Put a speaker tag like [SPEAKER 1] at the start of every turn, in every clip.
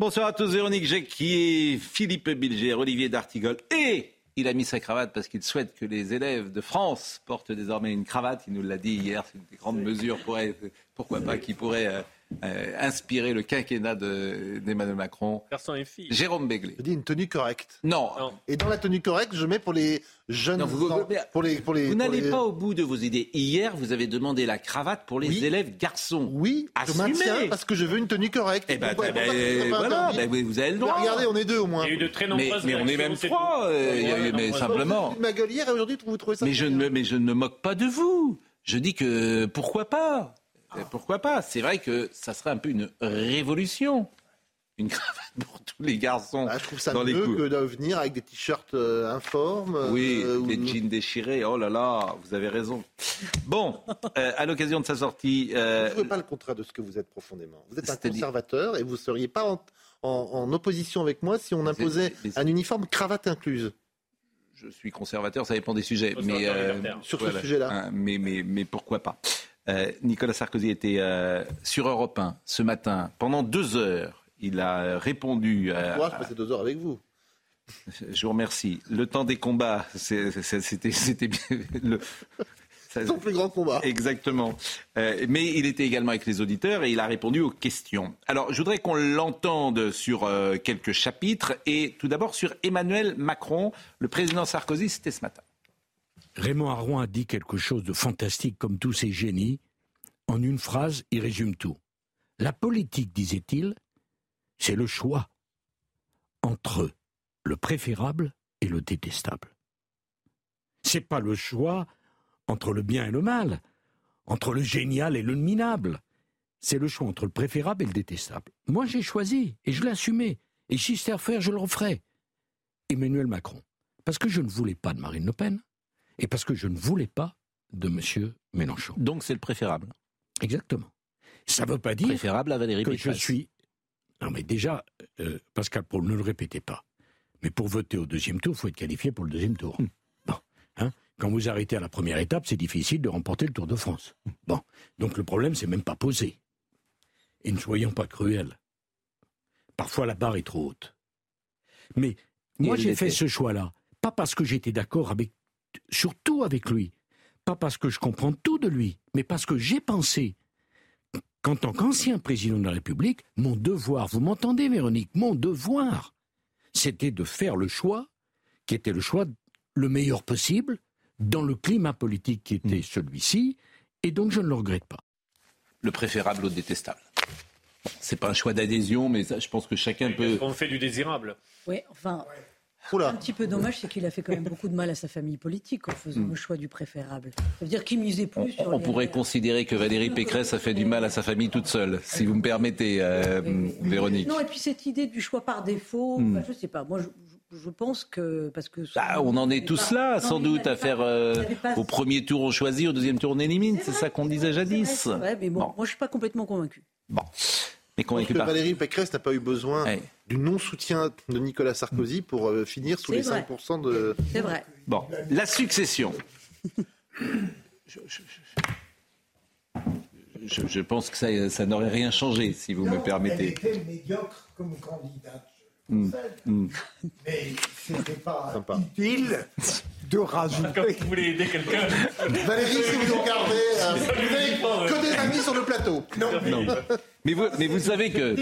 [SPEAKER 1] Bonsoir à tous, Véronique Jacquier, Philippe Bilger, Olivier D'Artigol et il a mis sa cravate parce qu'il souhaite que les élèves de France portent désormais une cravate. Il nous l'a dit hier, c'est une grande mesure, pour pourquoi pas, qui pourrait... Euh, euh, inspiré le quinquennat d'Emmanuel Macron.
[SPEAKER 2] Garçon et fille.
[SPEAKER 1] Jérôme Béglé.
[SPEAKER 3] Je dis une tenue correcte.
[SPEAKER 1] Non.
[SPEAKER 3] Et dans la tenue correcte, je mets pour les jeunes.
[SPEAKER 1] vous,
[SPEAKER 3] pour les, pour les,
[SPEAKER 1] vous n'allez pas au bout de vos idées. Hier, vous avez demandé la cravate pour les élèves garçons.
[SPEAKER 3] Oui, je maintiens parce que je veux une tenue correcte.
[SPEAKER 1] Eh ben, ben voilà, ben, vous avez le droit.
[SPEAKER 3] regardez, on est deux au moins.
[SPEAKER 2] Il y a eu de très nombreuses
[SPEAKER 1] mais, mais on est même trois. Euh, mais simplement.
[SPEAKER 3] Ma gueule hier et aujourd'hui, vous trouvez ça
[SPEAKER 1] mais je, ne, mais je ne me moque pas de vous. Je dis que pourquoi pas? Pourquoi pas? C'est vrai que ça serait un peu une révolution. Une cravate pour tous les garçons.
[SPEAKER 3] Ah, je trouve ça
[SPEAKER 1] dans
[SPEAKER 3] mieux
[SPEAKER 1] les
[SPEAKER 3] que de venir avec des t-shirts euh, informes.
[SPEAKER 1] Oui, euh, des jeans déchirés. Oh là là, vous avez raison. Bon, euh, à l'occasion de sa sortie.
[SPEAKER 3] Vous ne trouvez pas le contraire de ce que vous êtes profondément. Vous êtes un conservateur et vous ne seriez pas en, opposition avec moi si on imposait un uniforme cravate incluse
[SPEAKER 1] je suis conservateur, ça dépend des sujets. Mais,
[SPEAKER 3] sur ce sujet-là.
[SPEAKER 1] Hein, mais, mais, mais pourquoi pas euh, Nicolas Sarkozy était euh, sur Europe 1 ce matin pendant deux heures. Il a répondu.
[SPEAKER 3] Euh, Moi, je passais deux heures avec vous.
[SPEAKER 1] Je vous remercie. Le temps des combats, c'était bien. Le...
[SPEAKER 3] Son plus grand combat.
[SPEAKER 1] Exactement. mais il était également avec les auditeurs et il a répondu aux questions. Alors, je voudrais qu'on l'entende sur quelques chapitres et tout d'abord sur Emmanuel Macron. Le président Sarkozy, c'était ce matin.
[SPEAKER 4] Raymond Aron a dit quelque chose de fantastique comme tous ces génies. En une phrase, il résume tout. La politique, disait-il, c'est le choix entre le préférable et le détestable. C'est pas le choix entre le bien et le mal, entre le génial et le minable. C'est le choix entre le préférable et le détestable. Moi, j'ai choisi et je l'ai assumé. Et si c'était à faire, je le referais. Emmanuel Macron. Parce que je ne voulais pas de Marine Le Pen et parce que je ne voulais pas de M. Mélenchon.
[SPEAKER 1] Donc c'est le préférable.
[SPEAKER 4] Exactement. Ça ne veut pas dire
[SPEAKER 1] préférable à Valérie
[SPEAKER 4] que je suis. Non, mais déjà, euh, Pascal Paul, ne le répétez pas. Mais pour voter au deuxième tour, il faut être qualifié pour le deuxième tour. Hmm. Bon, hein Quand vous arrêtez à la première étape, c'est difficile de remporter le Tour de France. Hmm. Bon, donc le problème, c'est même pas posé. Et ne soyons pas cruels. Parfois, la barre est trop haute. Mais moi, j'ai fait ce choix-là, pas parce que j'étais d'accord avec surtout avec lui. Pas parce que je comprends tout de lui, mais parce que j'ai pensé qu'en tant qu'ancien président de la République, mon devoir, vous m'entendez Véronique, mon devoir, c'était de faire le choix qui était le choix le meilleur possible dans le climat politique qui était mm. celui-ci, et donc je ne le regrette pas.
[SPEAKER 1] Le préférable au détestable. C'est pas un choix d'adhésion, mais je pense que chacun peut.
[SPEAKER 2] On fait du désirable.
[SPEAKER 5] Oui, enfin, un petit peu dommage, c'est qu'il a fait quand même beaucoup de mal à sa famille politique en faisant hmm. le choix du préférable. Ça veut dire qu'il misait plus
[SPEAKER 1] on,
[SPEAKER 5] sur.
[SPEAKER 1] On pourrait considérer que Valérie Pécresse a fait du mal à sa famille toute seule, si vous me permettez, euh, Véronique.
[SPEAKER 5] Non, et puis cette idée du choix par défaut, hmm. je ne sais pas. Moi, je, pense que parce que
[SPEAKER 1] ah, on en est tous là, sans doute, à faire euh, au premier tour on choisit, au deuxième tour on élimine. C'est ça qu'on disait jadis.
[SPEAKER 5] Ouais, mais bon, moi je suis pas complètement convaincu.
[SPEAKER 1] Bon. Mais convaincu
[SPEAKER 3] par... Valérie Pécresse n'a pas eu besoin du non-soutien de Nicolas Sarkozy pour euh, finir sous les 5% de.
[SPEAKER 5] C'est vrai.
[SPEAKER 1] Bon, la succession. je, pense que ça, ça n'aurait rien changé, si vous me permettez.
[SPEAKER 6] Elle était médiocre comme candidate. Mmh, mmh. Mais c'était pas utile de rajouter.
[SPEAKER 2] Quand vous voulez aider quelqu'un.
[SPEAKER 3] Valérie, si vous regardez, euh, vous n'avez que des amis sur le plateau.
[SPEAKER 1] Non. non. Mais vous, mais vous savez que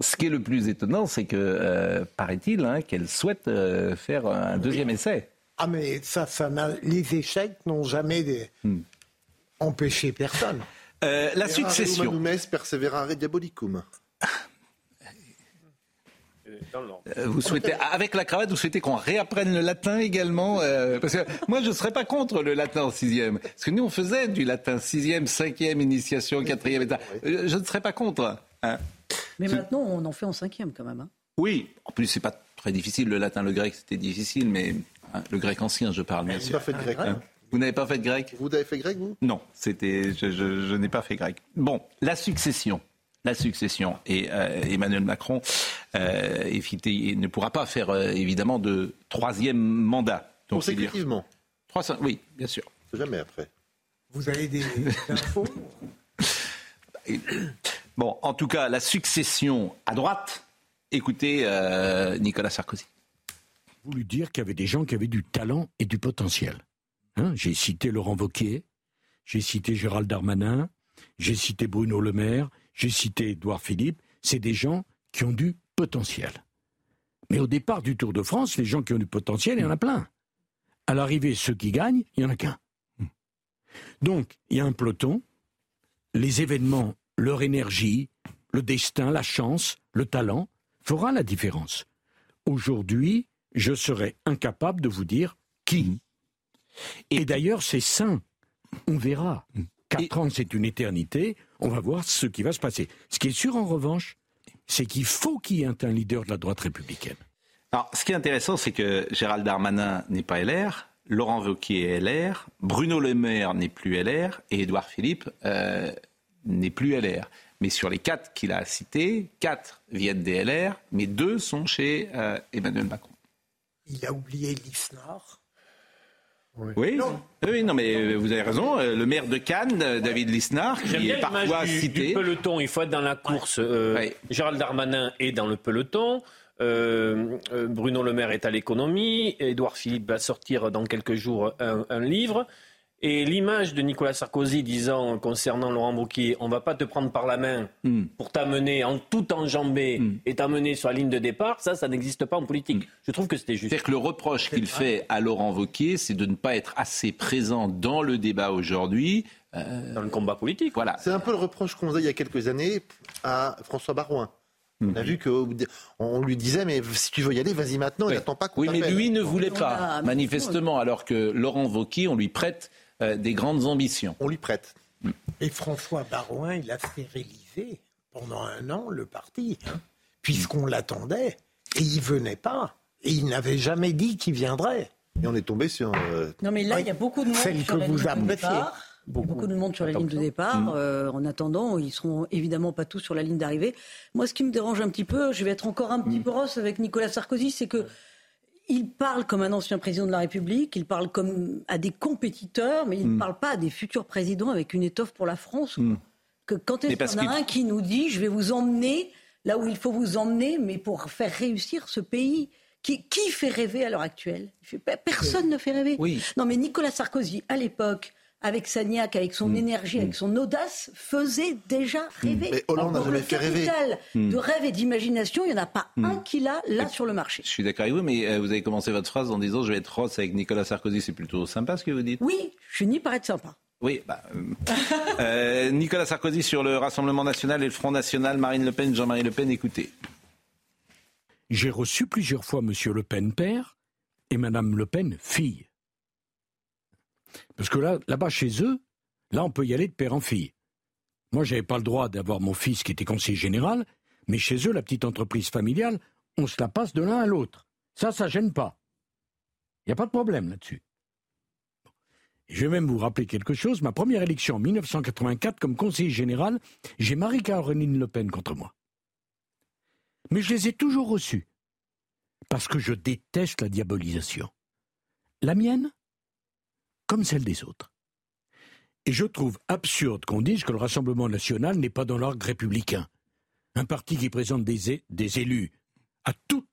[SPEAKER 1] ce qui est le plus étonnant, c'est que, euh, paraît-il, hein, qu'elle souhaite euh, faire un deuxième essai.
[SPEAKER 6] Ah, mais ça, ça les échecs n'ont jamais hmm. empêché personne.
[SPEAKER 1] Euh, la succession.
[SPEAKER 3] perseverare diabolicum.
[SPEAKER 1] Euh, vous souhaitez, avec la cravate, vous souhaitez qu'on réapprenne le latin également euh, Parce que moi, je ne serais pas contre le latin en sixième. Parce que nous, on faisait du latin sixième, cinquième, initiation, quatrième état. Euh, je ne serais pas contre. Hein.
[SPEAKER 5] Mais maintenant, on en fait en cinquième quand même. Hein.
[SPEAKER 1] Oui, en plus, c'est pas très difficile. Le latin, le grec, c'était difficile, mais hein, le grec ancien, je parle bien sûr.
[SPEAKER 3] Pas fait de grec.
[SPEAKER 1] Vous n'avez pas fait de grec?
[SPEAKER 3] Vous avez fait grec, vous?
[SPEAKER 1] Non, c'était, je n'ai pas fait grec. Bon, la succession la succession. Et euh, Emmanuel Macron euh, ne pourra pas faire euh, évidemment de troisième mandat.
[SPEAKER 3] Donc, Consécutivement
[SPEAKER 1] Oui, bien sûr.
[SPEAKER 3] Jamais après.
[SPEAKER 6] Vous avez des infos
[SPEAKER 1] Bon, en tout cas, la succession à droite, écoutez Nicolas Sarkozy.
[SPEAKER 4] Vous lui dire qu'il y avait des gens qui avaient du talent et du potentiel. Hein, j'ai cité Laurent Wauquiez, j'ai cité Gérald Darmanin, j'ai cité Bruno Le Maire, j'ai cité Édouard Philippe, c'est des gens qui ont du potentiel. Mais au départ du Tour de France, les gens qui ont du potentiel, il y en a plein. À l'arrivée, ceux qui gagnent, il n'y en a qu'un. Donc, il y a un peloton, les événements, leur énergie, le destin, la chance, le talent, fera la différence. Aujourd'hui, je serais incapable de vous dire qui. Et d'ailleurs, c'est sain. On verra. Quatre ans, c'est une éternité. On va voir ce qui va se passer. Ce qui est sûr, en revanche, c'est qu'il faut qu'il y ait un leader de la droite républicaine.
[SPEAKER 1] Alors, ce qui est intéressant, c'est que Gérald Darmanin n'est pas LR, Laurent Wauquiez est LR, Bruno Le Maire n'est plus LR et Édouard Philippe euh, n'est plus LR. Mais sur les quatre qu'il a cités, quatre viennent des LR, mais deux sont chez euh, Emmanuel Macron.
[SPEAKER 6] Il a oublié l'ISNAR.
[SPEAKER 1] Oui. Non. oui, non, mais euh, vous avez raison. Euh, le maire de Cannes, euh, David Lisnard, qui est parfois du, cité.
[SPEAKER 2] Du peloton, il faut être dans la course. Gérald Darmanin est dans le peloton. Bruno Le Maire est à l'économie. Édouard Philippe va sortir dans quelques jours un livre. Et l'image de Nicolas Sarkozy disant concernant Laurent Wauquiez, on va pas te prendre par la main hmm. pour t'amener en tout enjambé hmm. et t'amener sur la ligne de départ, ça, ça n'existe pas en politique. Hmm. Je trouve que c'était juste.
[SPEAKER 1] C'est-à-dire que le reproche qu'il fait à Laurent Wauquiez, c'est de ne pas être assez présent dans le débat aujourd'hui.
[SPEAKER 2] Euh, dans le combat politique.
[SPEAKER 1] Voilà.
[SPEAKER 3] C'est un peu le reproche qu'on faisait il y a quelques années à François Barouin. On a vu qu'on lui disait, mais si tu veux y aller, vas-y maintenant, il n'attend pas qu'on
[SPEAKER 1] Oui, mais lui ne voulait pas, manifestement, alors que Laurent Wauquiez, on lui prête euh, des grandes ambitions.
[SPEAKER 3] On lui prête.
[SPEAKER 6] Et François Barouin, il a stérilisé pendant un an le parti, hein, puisqu'on l'attendait, et il venait pas. Et il n'avait jamais dit qu'il viendrait.
[SPEAKER 3] Et on est tombé sur.
[SPEAKER 5] Euh, non, mais là, il y a beaucoup de monde Celle sur que la vous ligne de départ. Beaucoup. de monde sur la ligne de départ. Mm. Euh, en attendant, ils seront évidemment pas tous sur la ligne d'arrivée. Moi, ce qui me dérange un petit peu, je vais être encore un petit mm. peu rosse avec Nicolas Sarkozy, c'est que il parle comme un ancien président de la République, il parle comme à des compétiteurs, mais il ne hmm. parle pas à des futurs présidents avec une étoffe pour la France. Hmm. Que quand est-ce en a un qui nous dit je vais vous emmener là où il faut vous emmener, mais pour faire réussir ce pays qui, qui fait rêver à l'heure actuelle? Personne ne fait rêver. Non, mais Nicolas Sarkozy, à l'époque, avec Sagnac, avec son mm. énergie, avec mm. son audace, faisait déjà mm. rêver.
[SPEAKER 3] Mais Hollande n'a jamais fait rêver.
[SPEAKER 5] de rêve et d'imagination, il n'y en a pas un qui l'a là sur le marché.
[SPEAKER 1] Je suis d'accord avec vous, mais euh, vous avez commencé votre phrase en disant je vais être rosse avec Nicolas Sarkozy. C'est plutôt sympa ce que vous dites.
[SPEAKER 5] Oui, je finis par être sympa.
[SPEAKER 1] Oui, bah, euh, euh, Nicolas Sarkozy sur le Rassemblement national et le Front national, Marine Le Pen, Jean-Marie Le Pen, écoutez.
[SPEAKER 4] J'ai reçu plusieurs fois M. Le Pen père et Mme Le Pen fille. Parce que là, là-bas, chez eux, là, on peut y aller de père en fille. Moi, j'avais pas le droit d'avoir mon fils qui était conseiller général, mais chez eux, la petite entreprise familiale, on se la passe de l'un à l'autre. Ça, ça gêne pas. Il n'y a pas de problème là-dessus. Je vais même vous rappeler quelque chose. Ma première élection en 1984 comme conseiller général, j'ai Marie-Caroline Le Pen contre moi. Mais je les ai toujours reçus. Parce que je déteste la diabolisation. La mienne, comme celle des autres. Et je trouve absurde qu'on dise que le Rassemblement national n'est pas dans l'arc républicain. Un parti qui présente des, des élus à toutes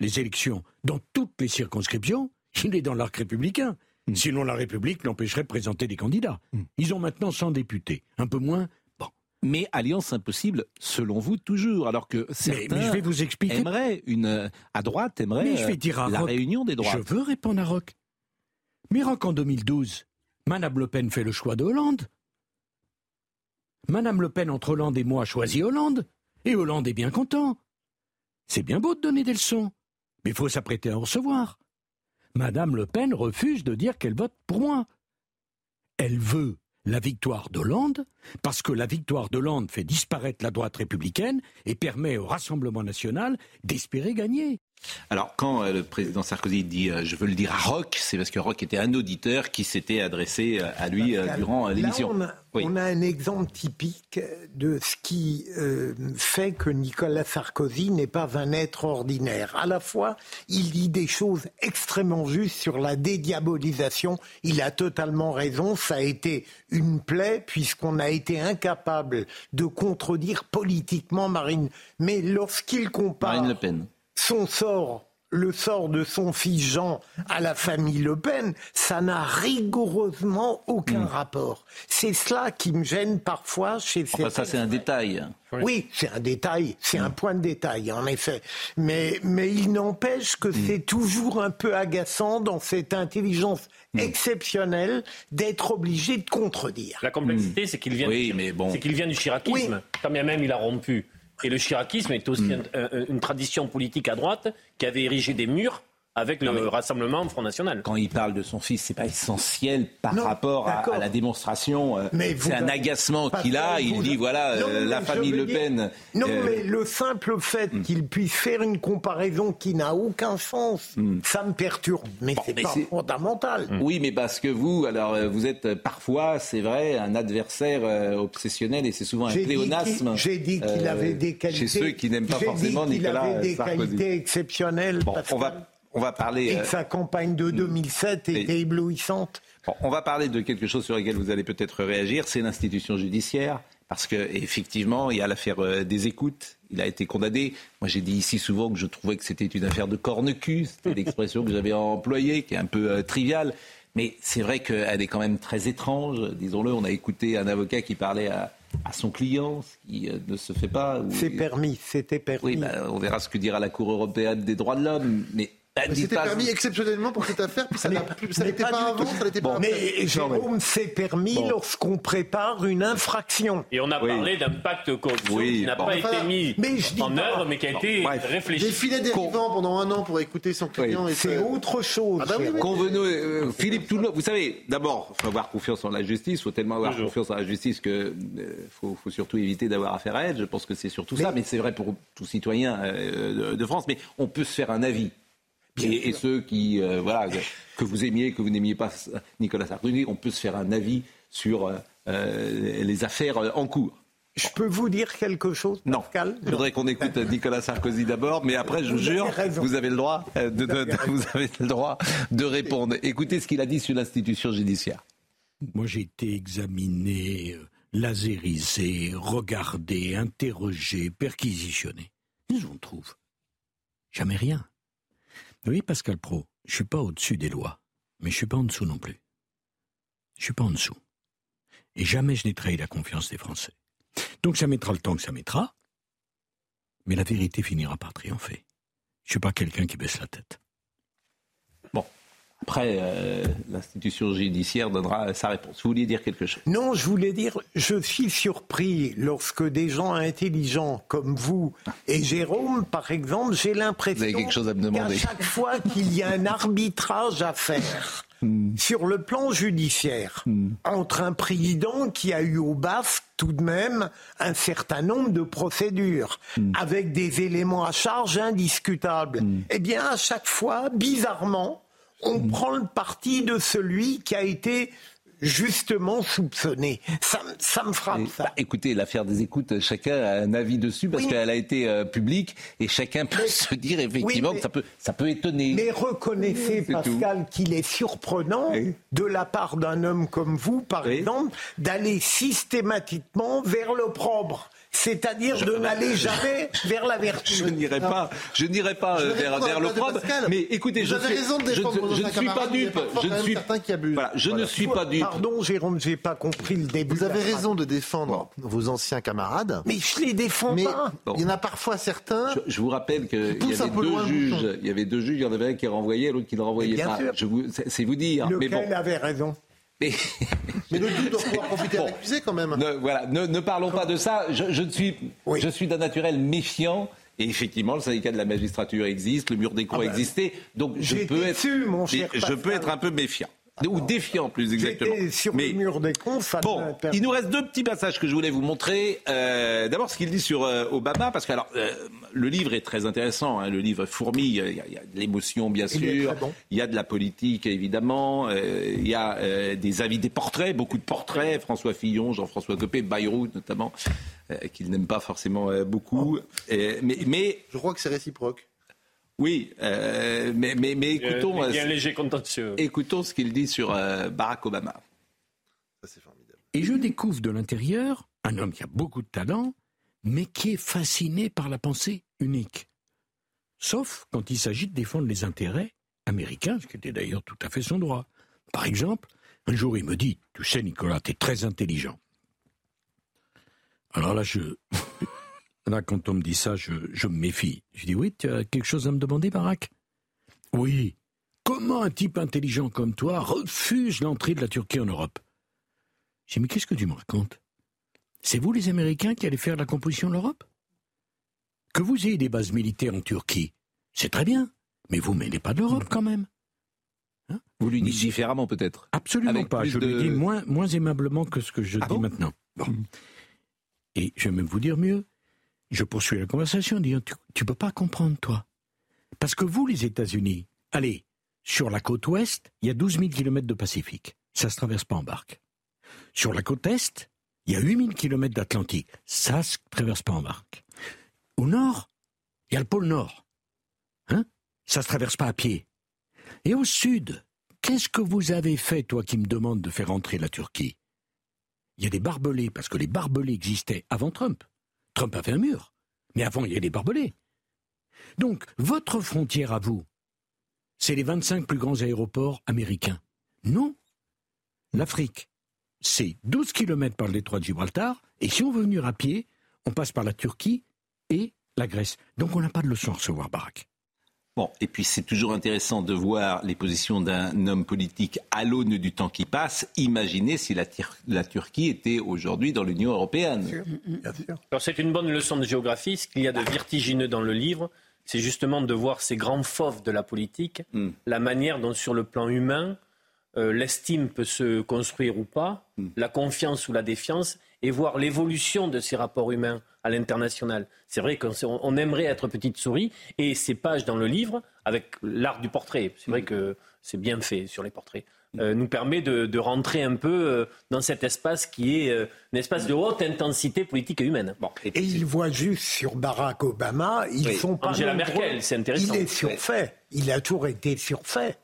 [SPEAKER 4] les élections, dans toutes les circonscriptions, il est dans l'arc républicain. Hmm. Sinon, la République l'empêcherait de présenter des candidats. Hmm. Ils ont maintenant 100 députés, un peu moins. Bon.
[SPEAKER 1] Mais alliance impossible, selon vous, toujours. Alors que certains
[SPEAKER 4] mais, je vais vous expliquer.
[SPEAKER 1] aimeraient une à droite, aimeraient je vais dire la réunion des droits.
[SPEAKER 4] Je veux répondre à Roch. Mais en 2012, Madame Le Pen fait le choix de Hollande. Madame Le Pen, entre Hollande et moi, choisit Hollande. Et Hollande est bien content. C'est bien beau de donner des leçons, mais il faut s'apprêter à en recevoir. Madame Le Pen refuse de dire qu'elle vote pour moi. Elle veut la victoire d'Hollande, parce que la victoire d'Hollande fait disparaître la droite républicaine et permet au Rassemblement national d'espérer gagner.
[SPEAKER 1] Alors, quand euh, le président Sarkozy dit euh, je veux le dire à Roch, c'est parce que Roch était un auditeur qui s'était adressé euh, à lui durant l'émission.
[SPEAKER 6] On, a un exemple typique de ce qui fait que Nicolas Sarkozy n'est pas un être ordinaire. À la fois, il dit des choses extrêmement justes sur la dédiabolisation. Il a totalement raison. Ça a été une plaie puisqu'on a été incapable de contredire politiquement Marine. Mais lorsqu'il compare.
[SPEAKER 1] Marine Le Pen
[SPEAKER 6] son sort le sort de son fils Jean à la famille Le Pen, ça n'a rigoureusement aucun hmm. rapport. C'est cela qui me gêne parfois chez
[SPEAKER 1] enfin, Ça, c'est un détail.
[SPEAKER 6] Oui, c'est un détail, c'est un hmm. point de détail, en effet. Mais, mais il n'empêche que hmm. c'est toujours un peu agaçant dans cette intelligence exceptionnelle d'être obligé de contredire.
[SPEAKER 2] La complexité, c'est qu'il vient, oui, bon. qu'il vient du chiracisme, quand bien même il a rompu. Et le chiracisme est aussi mm. une tradition politique à droite qui avait érigé des murs avec le Rassemblement Front National.
[SPEAKER 1] Quand il parle de son fils, c'est pas essentiel par rapport à, la démonstration. Euh, c'est un agacement qu'il a. Il dit voilà, euh, la famille Le Pen.
[SPEAKER 6] non, euh, mais le simple fait hmm. qu'il puisse faire une comparaison qui n'a aucun sens, hmm. ça me perturbe. Mais c'est pas fondamental.
[SPEAKER 1] Hmm. Oui, mais parce que vous, alors, vous êtes parfois, c'est vrai, un adversaire obsessionnel et c'est souvent un pléonasme.
[SPEAKER 6] J'ai dit qu'il avait des qualités.
[SPEAKER 1] Chez ceux qui n'aiment pas forcément Nicolas Sarkozy.
[SPEAKER 6] avait des qualités exceptionnelles.
[SPEAKER 1] Bon, on va on va parler.
[SPEAKER 6] Et euh, sa campagne de 2007 était éblouissante.
[SPEAKER 1] on va parler de quelque chose sur lequel vous allez peut-être réagir, c'est l'institution judiciaire. Parce qu'effectivement, il y a l'affaire euh, des écoutes. Il a été condamné. Moi, j'ai dit ici souvent que je trouvais que c'était une affaire de corne-cul. C'était l'expression que j'avais employée, qui est un peu euh, triviale. Mais c'est vrai qu'elle est quand même très étrange. Disons-le, on a écouté un avocat qui parlait à, son client, ce qui ne se fait pas.
[SPEAKER 6] C'est permis, c'était permis.
[SPEAKER 1] Oui, bah, on verra ce que dira la Cour européenne des droits de l'homme. Mais
[SPEAKER 3] c'était permis exceptionnellement pour cette affaire, puis ça n'était pas, pas avant, ça n'était pas
[SPEAKER 6] Mais Jérôme, c'est permis lorsqu'on prépare une infraction.
[SPEAKER 2] Et on a parlé d'un pacte corruption qui n'a pas été mis en œuvre, mais qui a été réfléchi.
[SPEAKER 3] Des filets dérivants pendant un an pour écouter son client.
[SPEAKER 6] C'est autre chose. Ah bah
[SPEAKER 1] euh, Philippe Toulon, vous savez, d'abord, il faut avoir confiance en la justice, il faut tellement avoir confiance en la justice qu'il euh, faut, surtout éviter d'avoir affaire à elle. Je pense que c'est surtout ça, mais c'est vrai pour tout citoyen euh, de France. Mais on peut se faire un avis et, ceux qui, euh, voilà, que vous aimiez, que vous n'aimiez pas Nicolas Sarkozy, on peut se faire un avis sur euh, euh, les affaires en cours.
[SPEAKER 6] Je peux vous dire quelque chose,
[SPEAKER 1] Pascal? Non. Je voudrais qu'on écoute Nicolas Sarkozy d'abord, mais après, je vous, jure, vous avez le droit de, vous avez le droit de répondre. Écoutez ce qu'il a dit sur l'institution judiciaire.
[SPEAKER 4] Moi, j'ai été examiné, laserisé, regardé, interrogé, perquisitionné. Ils en trouvent jamais rien. Oui, Pascal Pro, je suis pas au-dessus des lois, mais je suis pas en dessous non plus. Je suis pas en dessous. Et jamais je n'ai trahi la confiance des Français. Donc ça mettra le temps que ça mettra, mais la vérité finira par triompher. Je suis pas quelqu'un qui baisse la tête.
[SPEAKER 1] Après, euh, l'institution judiciaire donnera sa réponse. Vous vouliez dire quelque chose?
[SPEAKER 6] Non, je voulais dire, je suis surpris lorsque des gens intelligents comme vous et Jérôme, par exemple, j'ai l'impression qu'à chaque fois qu'il y a un arbitrage à faire, hmm. sur le plan judiciaire hmm. entre un président qui a eu au BAF tout de même un certain nombre de procédures hmm. avec des éléments à charge indiscutables. Eh bien, à chaque fois, bizarrement, on prend le parti de celui qui a été justement soupçonné. Ça, me frappe, ça.
[SPEAKER 1] Bah, écoutez, l'affaire des écoutes, chacun a un avis dessus parce qu'elle a été euh, publique et chacun peut se dire effectivement que ça peut, ça peut étonner.
[SPEAKER 6] Mais reconnaissez, Pascal, qu'il est surprenant de la part d'un homme comme vous, par exemple, d'aller systématiquement vers l'opprobre c'est-à-dire de n'aller jamais vers la vertu.
[SPEAKER 1] Je n'irai pas, je n'irai pas euh, vers, vers l'opprobre. Mais écoutez, je, suis, raison de je, je, ne suis pas dupe. Je ne suis, voilà, je ne suis pas dupe.
[SPEAKER 6] Pardon, Jérôme, j'ai pas compris le début.
[SPEAKER 3] Vous avez raison de défendre vos anciens camarades.
[SPEAKER 6] Mais je les défends mais pas.
[SPEAKER 3] Il y en a parfois certains.
[SPEAKER 1] Je, vous rappelle qu'il y avait deux juges. Il y avait deux juges. Il y en avait un qui renvoyait, l'autre qui ne renvoyait pas. C'est vous dire.
[SPEAKER 6] Lequel mais bon. avait raison?
[SPEAKER 3] mais, le doute doit pouvoir profiter à l'accusé quand même.
[SPEAKER 1] Ne, voilà, ne, parlons pas de ça. Je, suis, je suis d'un naturel méfiant Et effectivement, le syndicat de la magistrature existe, le mur des cours ah bah, existait. Donc je peux être, je peux être un peu méfiant ou défiant plus exactement.
[SPEAKER 6] Sur Mais, le mur des cons,
[SPEAKER 1] bon, il nous reste deux petits passages que je voulais vous montrer. Euh, D'abord, ce qu'il dit sur euh, Obama, parce que alors euh, le livre est très intéressant. Hein, le livre fourmille. Il y, a, de l'émotion, bien sûr. Il, y a de la politique, évidemment. Euh, il y a des avis, des portraits, beaucoup de portraits. François Fillon, Jean-François Copé, Bayrou notamment, qu'il n'aime pas forcément beaucoup. Oh. mais, mais
[SPEAKER 3] je crois que c'est réciproque.
[SPEAKER 1] Oui, euh, mais, mais, mais, écoutons,
[SPEAKER 2] il y a un léger contentieux.
[SPEAKER 1] écoutons ce qu'il dit sur euh, Barack Obama.
[SPEAKER 4] Ça, c'est formidable. Et je découvre de l'intérieur un homme qui a beaucoup de talent, mais qui est fasciné par la pensée unique. Sauf quand il s'agit de défendre les intérêts américains, ce qui était d'ailleurs tout à fait son droit. Par exemple, un jour il me dit, tu sais Nicolas, tu es très intelligent. Alors là, je, Là, quand on me dit ça, je, me méfie. Je dis oui, tu as quelque chose à me demander, Barack? Oui. Comment un type intelligent comme toi refuse l'entrée de la Turquie en Europe? J'ai dit mais qu'est-ce que tu me racontes? C'est vous les Américains qui allez faire la composition de l'Europe? Que vous ayez des bases militaires en Turquie, c'est très bien, mais vous mêlez pas de l'Europe quand même.
[SPEAKER 1] Hein? Vous lui dites différemment peut-être
[SPEAKER 4] Absolument pas. Je lui dis moins, moins aimablement que ce que je ah dis maintenant. Bon. Et je vais même vous dire mieux. Je poursuis la conversation en disant Tu ne peux pas comprendre, toi. Parce que vous, les États-Unis, allez, sur la côte ouest, il y a 12 000 km de Pacifique. Ça ne se traverse pas en barque. Sur la côte est, il y a 8 000 km d'Atlantique. Ça se traverse pas en barque. Au nord, il y a le pôle Nord. Hein? Ça ne se traverse pas à pied. Et au sud, qu'est-ce que vous avez fait, toi qui me demandes de faire entrer la Turquie? Il y a des barbelés, parce que les barbelés existaient avant Trump. Trump a fait un mur. Mais avant, il y a des barbelés. Donc, votre frontière à vous, c'est les 25 plus grands aéroports américains. Non. L'Afrique, c'est 12 km par le détroit de Gibraltar, et si on veut venir à pied, on passe par la Turquie et la Grèce. Donc on n'a pas de leçon à recevoir, Barack.
[SPEAKER 1] Bon, et puis c'est toujours intéressant de voir les positions d'un homme politique à l'aune du temps qui passe. Imaginez si la, Turquie était aujourd'hui dans l'Union européenne.
[SPEAKER 2] Alors c'est une bonne leçon de géographie. Ce qu'il y a de vertigineux dans le livre, c'est justement de voir ces grands fauves de la politique, hmm. la manière dont sur le plan humain, euh, l'estime peut se construire ou pas, hmm. la confiance ou la défiance, et voir l'évolution de ces rapports humains à l'international. C'est vrai qu'on aimerait être petite souris, et ces pages dans le livre, avec l'art du portrait, c'est vrai hmm. que c'est bien fait sur les portraits, euh, nous permet de, rentrer un peu euh, dans cet espace qui est euh, un espace de haute intensité politique et humaine.
[SPEAKER 6] et, il voit juste sur Barack Obama, ils font pas.
[SPEAKER 2] Angela Merkel, c'est intéressant.
[SPEAKER 6] Il est surfait. Il a toujours été surfait.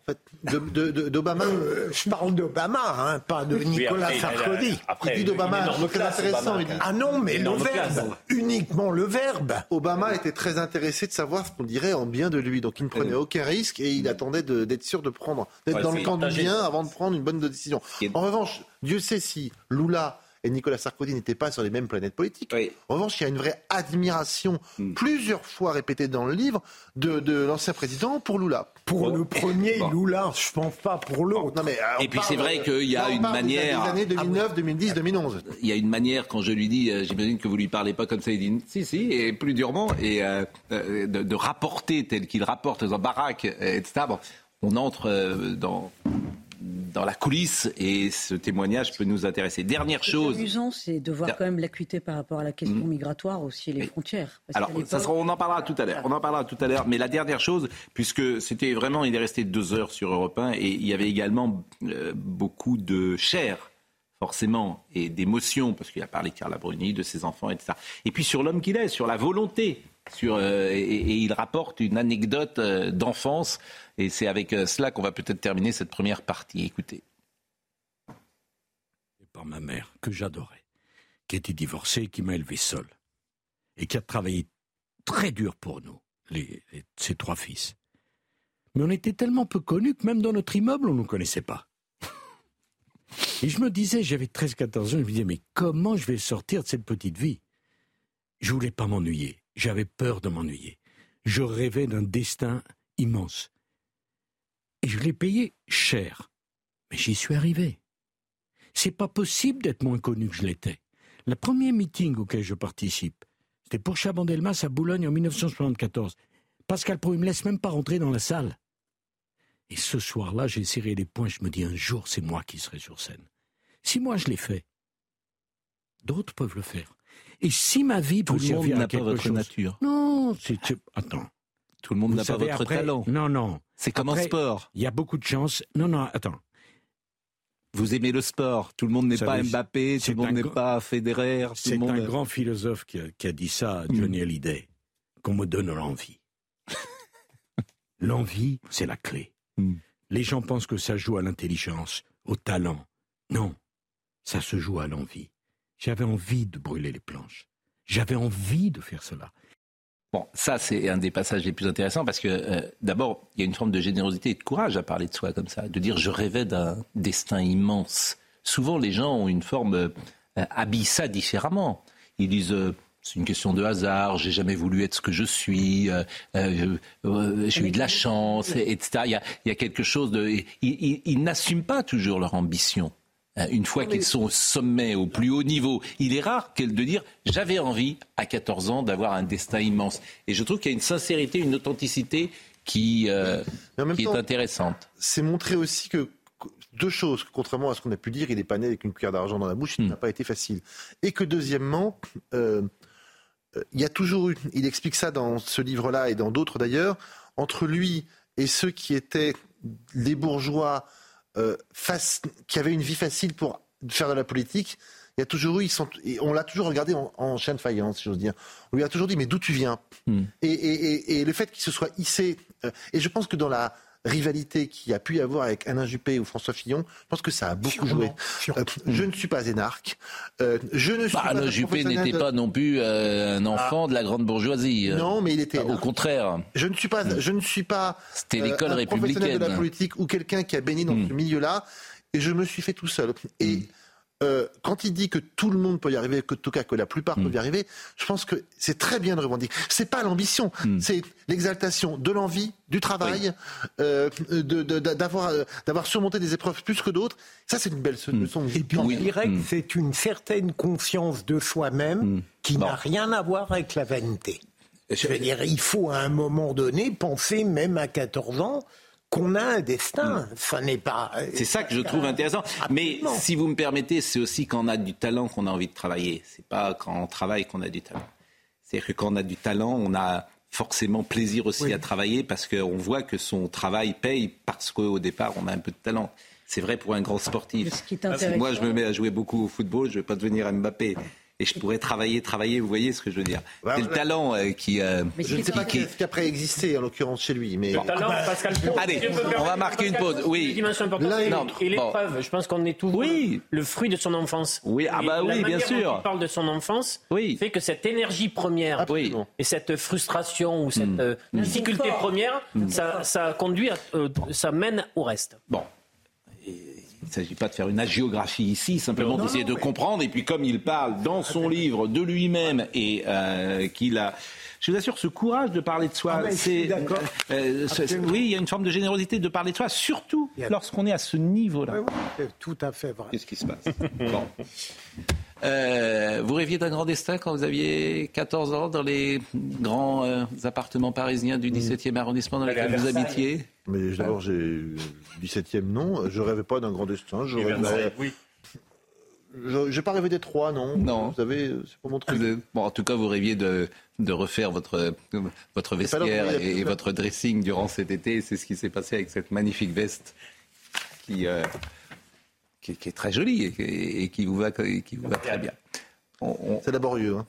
[SPEAKER 3] D'Obama,
[SPEAKER 6] je parle d'Obama, hein, pas de Nicolas Sarkozy.
[SPEAKER 3] il dit d'Obama,
[SPEAKER 6] c'est intéressant. ah non, mais le verbe, uniquement le verbe.
[SPEAKER 3] Obama était très intéressé de savoir ce qu'on dirait en bien de lui, donc il ne prenait aucun risque et il attendait d'être sûr de prendre, d'être dans le camp du bien avant de prendre une bonne décision. En revanche, Dieu sait si Lula et Nicolas Sarkozy n'étaient pas sur les mêmes planètes politiques. En revanche, il y a une vraie admiration, hmm. plusieurs fois répétée dans le livre, de, l'ancien président pour Lula.
[SPEAKER 6] Pour le premier Lula, je pense pas pour l'autre.
[SPEAKER 1] Euh, et puis c'est vrai qu'il y a une manière.
[SPEAKER 3] Des années 2009, 2010, 2011.
[SPEAKER 1] Il y a une manière quand je lui dis, euh, j'imagine que vous lui parlez pas comme ça, il dit si si et plus durement et euh, de, rapporter tel qu'il rapporte dans Barack, etc. on entre dans dans la coulisse et ce témoignage peut nous intéresser. Dernière chose.
[SPEAKER 5] amusant, c'est de voir quand même l'acuité par rapport à la question mm. migratoire aussi et les frontières.
[SPEAKER 1] Alors, ça on en parlera tout à l'heure. On en parlera tout à l'heure. Mais la dernière chose, puisque c'était vraiment, il est resté deux heures sur Europe 1 et il y avait également euh, beaucoup de chair forcément, et d'émotion, parce qu'il a parlé de Carla Bruni, de ses enfants, etc. Et puis sur l'homme qu'il est, sur la volonté euh, et, il rapporte une anecdote euh, d'enfance. Et c'est avec euh, cela qu'on va peut-être terminer cette première partie. Écoutez.
[SPEAKER 4] Par ma mère, que j'adorais, qui était divorcée, qui m'a élevé seul, et qui a travaillé très dur pour nous, les, ses trois fils. Mais on était tellement peu connus que même dans notre immeuble, on ne nous connaissait pas. Et je me disais, j'avais 13-14 ans, je me disais, mais comment je vais sortir de cette petite vie? Je voulais pas m'ennuyer. J'avais peur de m'ennuyer. Je rêvais d'un destin immense. Et je l'ai payé cher. Mais j'y suis arrivé. C'est pas possible d'être moins connu que je l'étais. Le premier meeting auquel je participe, C'était pour Chabandelmas à Boulogne en 1974. Pascal Pro, il me laisse même pas rentrer dans la salle. Et ce soir-là, j'ai serré les poings, je me dis un jour, c'est moi qui serai sur scène. Si moi je l'ai fait, d'autres peuvent le faire. Et si ma vie peut servir à quelque
[SPEAKER 1] votre nature.
[SPEAKER 4] Non, c'est attends.
[SPEAKER 1] Tout le monde n'a pas votre talent.
[SPEAKER 4] Non, non.
[SPEAKER 1] C'est comme un sport.
[SPEAKER 4] Il y a beaucoup de chance. Non, non, attends.
[SPEAKER 1] Vous aimez le sport. Tout le monde n'est pas Mbappé, tout le monde n'est pas Federer.
[SPEAKER 4] C'est un grand philosophe qui a, dit ça, à Johnny hmm. Hallyday, qu'on me donne l'envie. l'envie, c'est la clé. Hmm. Les gens pensent que ça joue à l'intelligence, au talent. Non, ça se joue à l'envie. J'avais envie de brûler les planches. J'avais envie de faire cela.
[SPEAKER 1] Bon, ça, c'est un des passages les plus intéressants parce que, euh, d'abord, il y a une forme de générosité et de courage à parler de soi comme ça, de dire je rêvais d'un destin immense. Souvent, les gens ont une forme, euh, habillent ça différemment. Ils disent. Euh, c'est une question de hasard, j'ai jamais voulu être ce que je suis, euh, j'ai eu de la chance, etc. Il y a, il y a quelque chose de... ils n'assument pas toujours leur ambition. Euh, une fois qu'ils sont au sommet, au plus haut niveau. Il est rare qu'elle de dire j'avais envie à 14 ans d'avoir un destin immense. Et je trouve qu'il y a une sincérité, une authenticité qui, euh, est intéressante.
[SPEAKER 3] C'est montrer aussi que deux choses, contrairement à ce qu'on a pu dire, il est pas né avec une cuillère d'argent dans la bouche, il hmm. n'a pas été facile. Et que deuxièmement, euh, il y a toujours eu, il explique ça dans ce livre-là et dans d'autres d'ailleurs, entre lui et ceux qui étaient les bourgeois euh, qui avait une vie facile pour faire de la politique, il y a toujours eu, ils sont, on l'a toujours regardé en, en chien de faïence, si j'ose dire. On lui a toujours dit, mais d'où tu viens? Hmm. et, le fait qu'il se soit hissé, euh, et je pense que dans la rivalité qu'il a pu y avoir avec Alain Juppé ou François Fillon, je pense que ça a beaucoup joué. Euh, je ne suis pas énarque.
[SPEAKER 1] Euh, je ne suis bah, Alain Juppé n'était pas non plus euh, un enfant de la grande bourgeoisie.
[SPEAKER 3] Non, mais il était.
[SPEAKER 1] au contraire.
[SPEAKER 3] Je ne suis pas. Je ne suis pas.
[SPEAKER 1] C'était l'école républicaine.
[SPEAKER 3] de la politique ou quelqu'un qui a baigné dans hmm. ce milieu-là. Et je me suis fait tout seul. Et hmm. Euh, quand il dit que tout le monde peut y arriver, que, en tout cas que la plupart peuvent y arriver, je pense que c'est très bien de revendiquer. C'est pas l'ambition, hmm. c'est l'exaltation de l'envie, du travail, euh, d'avoir euh, d'avoir surmonté des épreuves plus que d'autres. Ça, c'est une belle hmm. leçon.
[SPEAKER 6] Et puis, je dirais que c'est une certaine conscience de soi-même qui n'a rien à voir avec la vanité. Je veux dire, il faut à un moment donné penser, même à 14 ans, qu'on a un destin. Ça n'est pas.
[SPEAKER 1] Euh, c'est ça que je trouve intéressant. Mais si vous me permettez, c'est aussi quand on a du talent qu'on a envie de travailler. C'est pas quand on travaille qu'on a du talent. C'est-à-dire que quand on a du talent, on a forcément plaisir aussi à travailler parce qu'on voit que son travail paye parce qu'au départ, on a un peu de talent. C'est vrai pour un grand sportif. Moi, je me mets à jouer beaucoup au football, je ne vais pas devenir Mbappé et je pourrais travailler, travailler. Vous voyez ce que je veux dire C'est le talent euh, qui.
[SPEAKER 3] Euh, je ne sais pas qui... ce qui a préexisté en l'occurrence chez lui, mais. Le talent,
[SPEAKER 1] Pascal Allez, on va marquer une pause. Oui.
[SPEAKER 2] Dimension importante. et l'épreuve. Je pense qu'on est tous oui. le fruit de son enfance.
[SPEAKER 1] Oui, ah bah oui, bien sûr.
[SPEAKER 2] il parle de son enfance. Oui. Fait que cette énergie première et cette frustration ou cette mm. Euh, difficulté première, ça, ça conduit, à, ça mène au reste.
[SPEAKER 1] Bon. Il ne s'agit pas de faire une agiographie ici, simplement d'essayer de comprendre. Et puis comme il parle dans son livre de lui-même et euh, qu'il a... Je vous assure, ce courage de parler de soi, ah, c'est, euh, oui, il y a une forme de générosité de parler de soi, surtout lorsqu'on est à ce niveau-là.
[SPEAKER 6] Oui, tout à fait vrai.
[SPEAKER 1] Qu'est-ce qui se passe? Bon. Euh, vous rêviez d'un grand destin quand vous aviez 14 ans dans les grands euh, appartements parisiens du 17e arrondissement dans lesquels vous habitiez
[SPEAKER 3] Mais d'abord, j'ai 17e non, je rêvais pas d'un grand destin. Je rêvais... Oui. Je n'ai pas rêvé des trois, non.
[SPEAKER 1] Non.
[SPEAKER 3] Vous savez, c'est pas mon truc.
[SPEAKER 1] Bon, en tout cas, vous rêviez de, de refaire votre, votre vestiaire et, votre dressing durant cet été. C'est ce qui s'est passé avec cette magnifique veste qui, euh, qui, est très jolie et, qui vous va, qui vous va très bien.
[SPEAKER 3] C'est laborieux. Hein.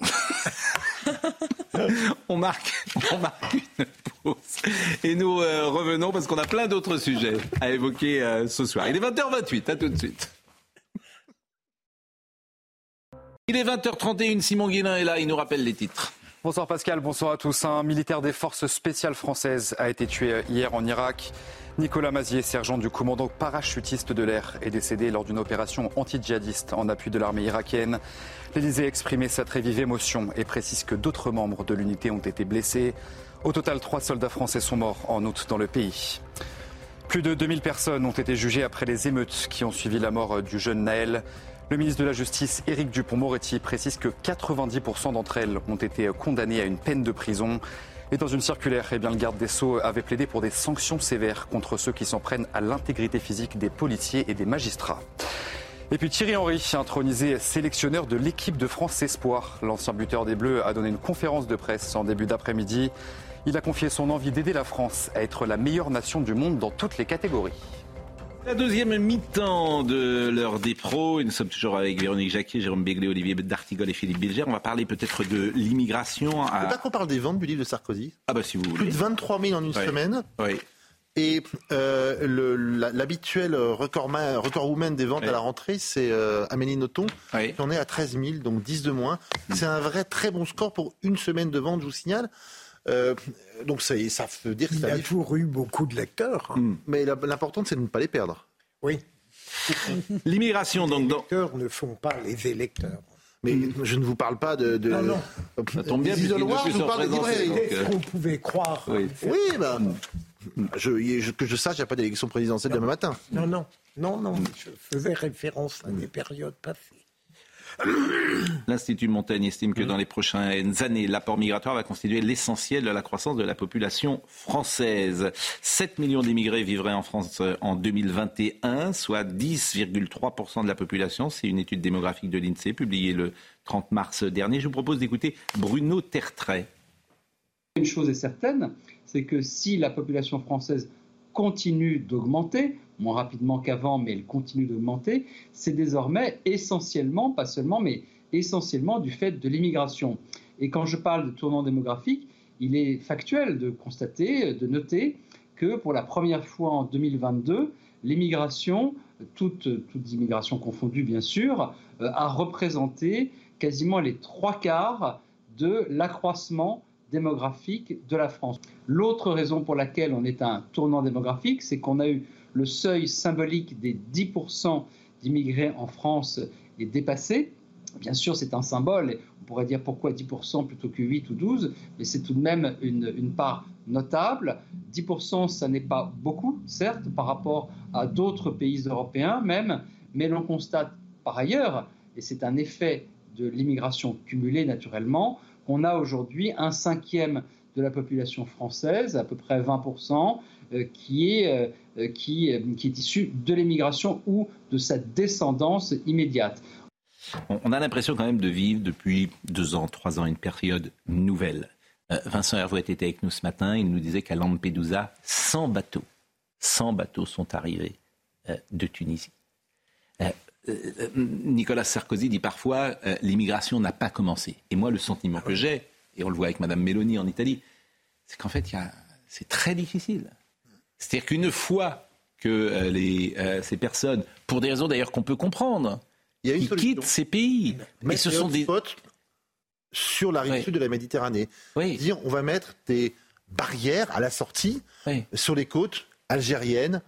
[SPEAKER 1] on, marque, on marque une pause. Et nous euh, revenons parce qu'on a plein d'autres sujets à évoquer euh, ce soir. Il est 20h28, à tout de suite. Il est 20h31, Simon Guillain est là, il nous rappelle les titres.
[SPEAKER 7] Bonsoir Pascal, bonsoir à tous. Un militaire des forces spéciales françaises a été tué hier en Irak. Nicolas Mazier, sergent du commandant parachutiste de l'air, est décédé lors d'une opération anti-djihadiste en appui de l'armée irakienne. L'Élysée a exprimé sa très vive émotion et précise que d'autres membres de l'unité ont été blessés. Au total, trois soldats français sont morts en août dans le pays. Plus de 2000 personnes ont été jugées après les émeutes qui ont suivi la mort du jeune Naël. Le ministre de la Justice, Éric Dupont-Moretti, précise que 90% d'entre elles ont été condamnées à une peine de prison. Et dans une circulaire, eh le garde des Sceaux avait plaidé pour des sanctions sévères contre ceux qui s'en prennent à l'intégrité physique des policiers et des magistrats. Et puis Thierry Henry, intronisé sélectionneur de l'équipe de France Espoir. L'ancien buteur des Bleus a donné une conférence de presse en début d'après-midi. Il a confié son envie d'aider la France à être la meilleure nation du monde dans toutes les catégories.
[SPEAKER 1] La deuxième mi-temps de l'heure des pros, et nous sommes toujours avec Véronique Jacquier, Jérôme Béglé, Olivier D'Artigol et Philippe Bilger. On va parler peut-être de l'immigration.
[SPEAKER 3] À... pas qu'on parle des ventes du livre de Sarkozy
[SPEAKER 1] Ah bah si vous voulez.
[SPEAKER 3] Plus de 23 000 en une semaine. Oui. Et euh, l'habituel record, record woman des ventes à la rentrée, c'est euh, Amélie Nothomb, qui en est à 13 000, donc 10 de moins. C'est un vrai très bon score pour une semaine de vente, je vous signale. Euh, donc ça, ça veut dire
[SPEAKER 6] qu'il a toujours eu beaucoup de lecteurs.
[SPEAKER 3] Hmm. Mais l'important, c'est de ne pas les perdre.
[SPEAKER 6] Oui.
[SPEAKER 1] L'immigration, donc.
[SPEAKER 6] Les lecteurs ne font pas les électeurs.
[SPEAKER 3] Mais je ne vous parle pas de. de...
[SPEAKER 6] Non, non.
[SPEAKER 1] Ça tombe bien, je vous parle de
[SPEAKER 6] Est-ce qu'on pouvait croire
[SPEAKER 3] Oui, oui bah, je, que je sache, il n'y a pas d'élection présidentielle demain matin.
[SPEAKER 6] Non, non, non, non. Je faisais référence à des périodes passées.
[SPEAKER 1] L'Institut Montaigne estime que dans les prochaines années, l'apport migratoire va constituer l'essentiel de la croissance de la population française. 7 millions d'immigrés vivraient en France en 2021, soit 10,3% de la population. C'est une étude démographique de l'INSEE publiée le 30 mars dernier. Je vous propose d'écouter Bruno Tertrais.
[SPEAKER 8] Une chose est certaine, c'est que si la population française continue d'augmenter, moins rapidement qu'avant, mais elle continue d'augmenter, c'est désormais essentiellement, pas seulement, mais essentiellement du fait de l'immigration. Et quand je parle de tournant démographique, il est factuel de constater, de noter que pour la première fois en 2022, l'immigration, toutes, toutes immigrations confondues bien sûr, euh, a représenté quasiment les trois quarts de l'accroissement démographique de la France. L'autre raison pour laquelle on est à un tournant démographique, c'est qu'on a eu le seuil symbolique des 10% d'immigrés en France est dépassé. Bien sûr, c'est un symbole. On pourrait dire pourquoi 10% plutôt que 8 ou 12, mais c'est tout de même une, part notable. 10%, ça n'est pas beaucoup, certes, par rapport à d'autres pays européens même, mais l'on constate par ailleurs, et c'est un effet de l'immigration cumulée naturellement, qu'on a aujourd'hui un cinquième de la population française, à peu près 20%, euh, qui est, euh, qui, qui est issue de l'immigration ou de sa descendance immédiate.
[SPEAKER 1] On a l'impression quand même de vivre depuis deux ans, trois ans, une période nouvelle. Euh, Vincent Hervouet était avec nous ce matin, il nous disait qu'à Lampedusa, 100 bateaux, 100 bateaux sont arrivés de Tunisie. Nicolas Sarkozy dit parfois l'immigration n'a pas commencé. Et moi, le sentiment que j'ai, et on le voit avec Mme Mélanie en Italie, c'est qu'en fait, c'est très difficile. C'est-à-dire qu'une fois que euh, les, euh, ces personnes, pour des raisons d'ailleurs qu'on peut comprendre, quittent ces pays,
[SPEAKER 3] mais ce sont des sur la rive sud de la Méditerranée. Dire on va mettre des barrières à la sortie sur les côtes algériennes,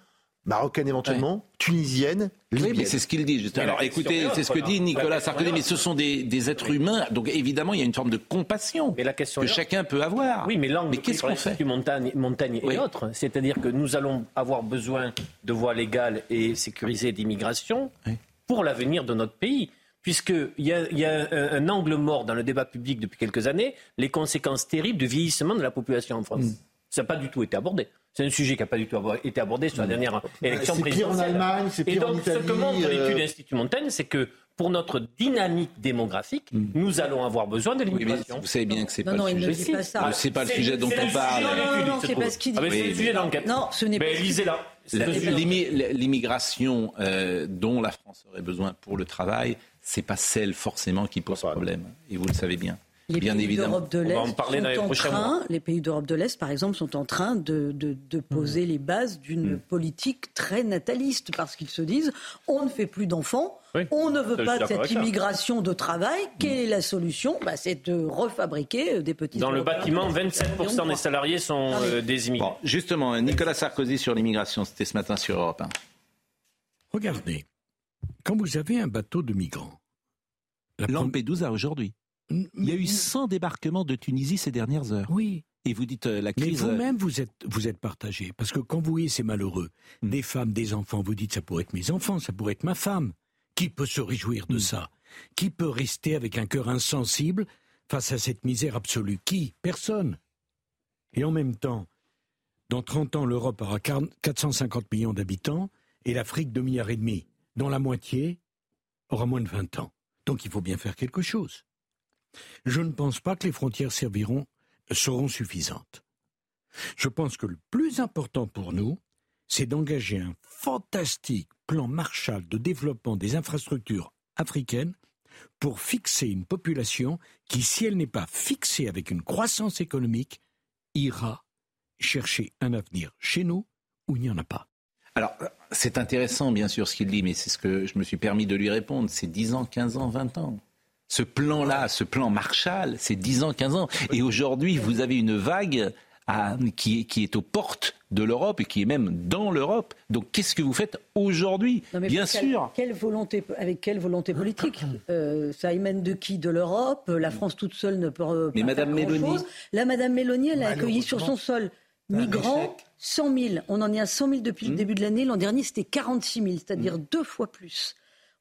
[SPEAKER 3] marocaine éventuellement, tunisienne,
[SPEAKER 1] libyenne. Oui, mais c'est ce qu'il dit. Alors écoutez, c'est ce que dit Nicolas Sarkozy, mais ce sont des, êtres humains, donc évidemment il y a une forme de compassion que chacun peut avoir.
[SPEAKER 2] Oui, mais l'angle qu'est-ce qu'on fait Montagne, montagne et autres, c'est-à-dire que nous allons avoir besoin de voies légales et sécurisées d'immigration pour l'avenir de notre pays puisqu'il y a, y a un, angle mort dans le débat public depuis quelques années, les conséquences terribles du vieillissement de la population en France. Mm. Ça n'a pas du tout été abordé. C'est un sujet qui n'a pas du tout été abordé sur la dernière élection présidentielle.
[SPEAKER 3] C'est pire en Allemagne, c'est pire
[SPEAKER 2] Et donc,
[SPEAKER 3] ce
[SPEAKER 2] que montre l'étude de l'Institut Montaigne, c'est que pour notre dynamique démographique, mm. nous allons avoir besoin de l'immigration.
[SPEAKER 1] vous savez bien que c'est pas,
[SPEAKER 5] le
[SPEAKER 1] sujet. C'est pas le sujet dont on parle.
[SPEAKER 5] Non, non, non, c'est pas ce qu'il dit.
[SPEAKER 2] Ah, c'est le sujet d'enquête.
[SPEAKER 5] Non, ce n'est pas.
[SPEAKER 2] lisez-la.
[SPEAKER 1] L'immigration euh, dont la France aurait besoin pour le travail, c'est pas celle forcément qui pose problème. Et vous le savez bien.
[SPEAKER 5] Les
[SPEAKER 1] Bien
[SPEAKER 5] pays
[SPEAKER 1] évidemment.
[SPEAKER 5] d'Europe de l'Est sont en train, les pays d'Europe de l'Est, par exemple, sont en train de, de, de poser mmh. les bases d'une mmh. politique très nataliste, parce qu'ils se disent on ne fait plus d'enfants, on ne veut pas cette immigration de travail. Quelle est la solution? Bah, C'est de refabriquer des petits.
[SPEAKER 2] Dans le bâtiment, 27% des salariés sont euh, des immigrés.
[SPEAKER 1] justement, Nicolas Sarkozy sur l'immigration, c'était ce matin sur Europe 1.
[SPEAKER 4] Regardez, quand vous avez un bateau de migrants.
[SPEAKER 1] Lampedusa aujourd'hui. Il y a eu 100 débarquements de Tunisie ces dernières heures.
[SPEAKER 4] Oui.
[SPEAKER 1] Et vous dites euh, la crise.
[SPEAKER 4] Mais vous-même, vous êtes, vous êtes partagé. Parce que quand vous voyez ces malheureux, hmm. des femmes, des enfants, vous dites ça pourrait être mes enfants, ça pourrait être ma femme. Qui peut se réjouir de hmm. ça? Qui peut rester avec un cœur insensible face à cette misère absolue? Qui? Personne. Et en même temps, dans 30 ans, l'Europe aura 450 millions d'habitants et l'Afrique 2 milliards et demi, dont la moitié aura moins de 20 ans. Donc il faut bien faire quelque chose. Je ne pense pas que les frontières serviront, seront suffisantes. Je pense que le plus important pour nous, c'est d'engager un fantastique plan Marshall de développement des infrastructures africaines pour fixer une population qui, si elle n'est pas fixée avec une croissance économique, ira chercher un avenir chez nous où il n'y en a pas.
[SPEAKER 1] Alors, c'est intéressant, bien sûr, ce qu'il dit, mais c'est ce que je me suis permis de lui répondre. C'est 10 ans, 15 ans, 20 ans. Ce plan-là, ce plan Marshall, c'est 10 ans, 15 ans. Et aujourd'hui, vous avez une vague qui, est aux portes de l'Europe et qui est même dans l'Europe. Donc qu'est-ce que vous faites aujourd'hui? Bien sûr.
[SPEAKER 5] Quelle volonté, avec quelle volonté politique? Euh, Ça émane de qui? De l'Europe? La France toute seule ne peut
[SPEAKER 1] Mais Madame Mélanie.
[SPEAKER 5] La Madame Mélanie, elle a accueilli sur son sol migrants 100 000. On en est à 100 000 depuis le hmm. début de l'année. L'an dernier, c'était 46 000, c'est-à-dire hmm. deux fois plus.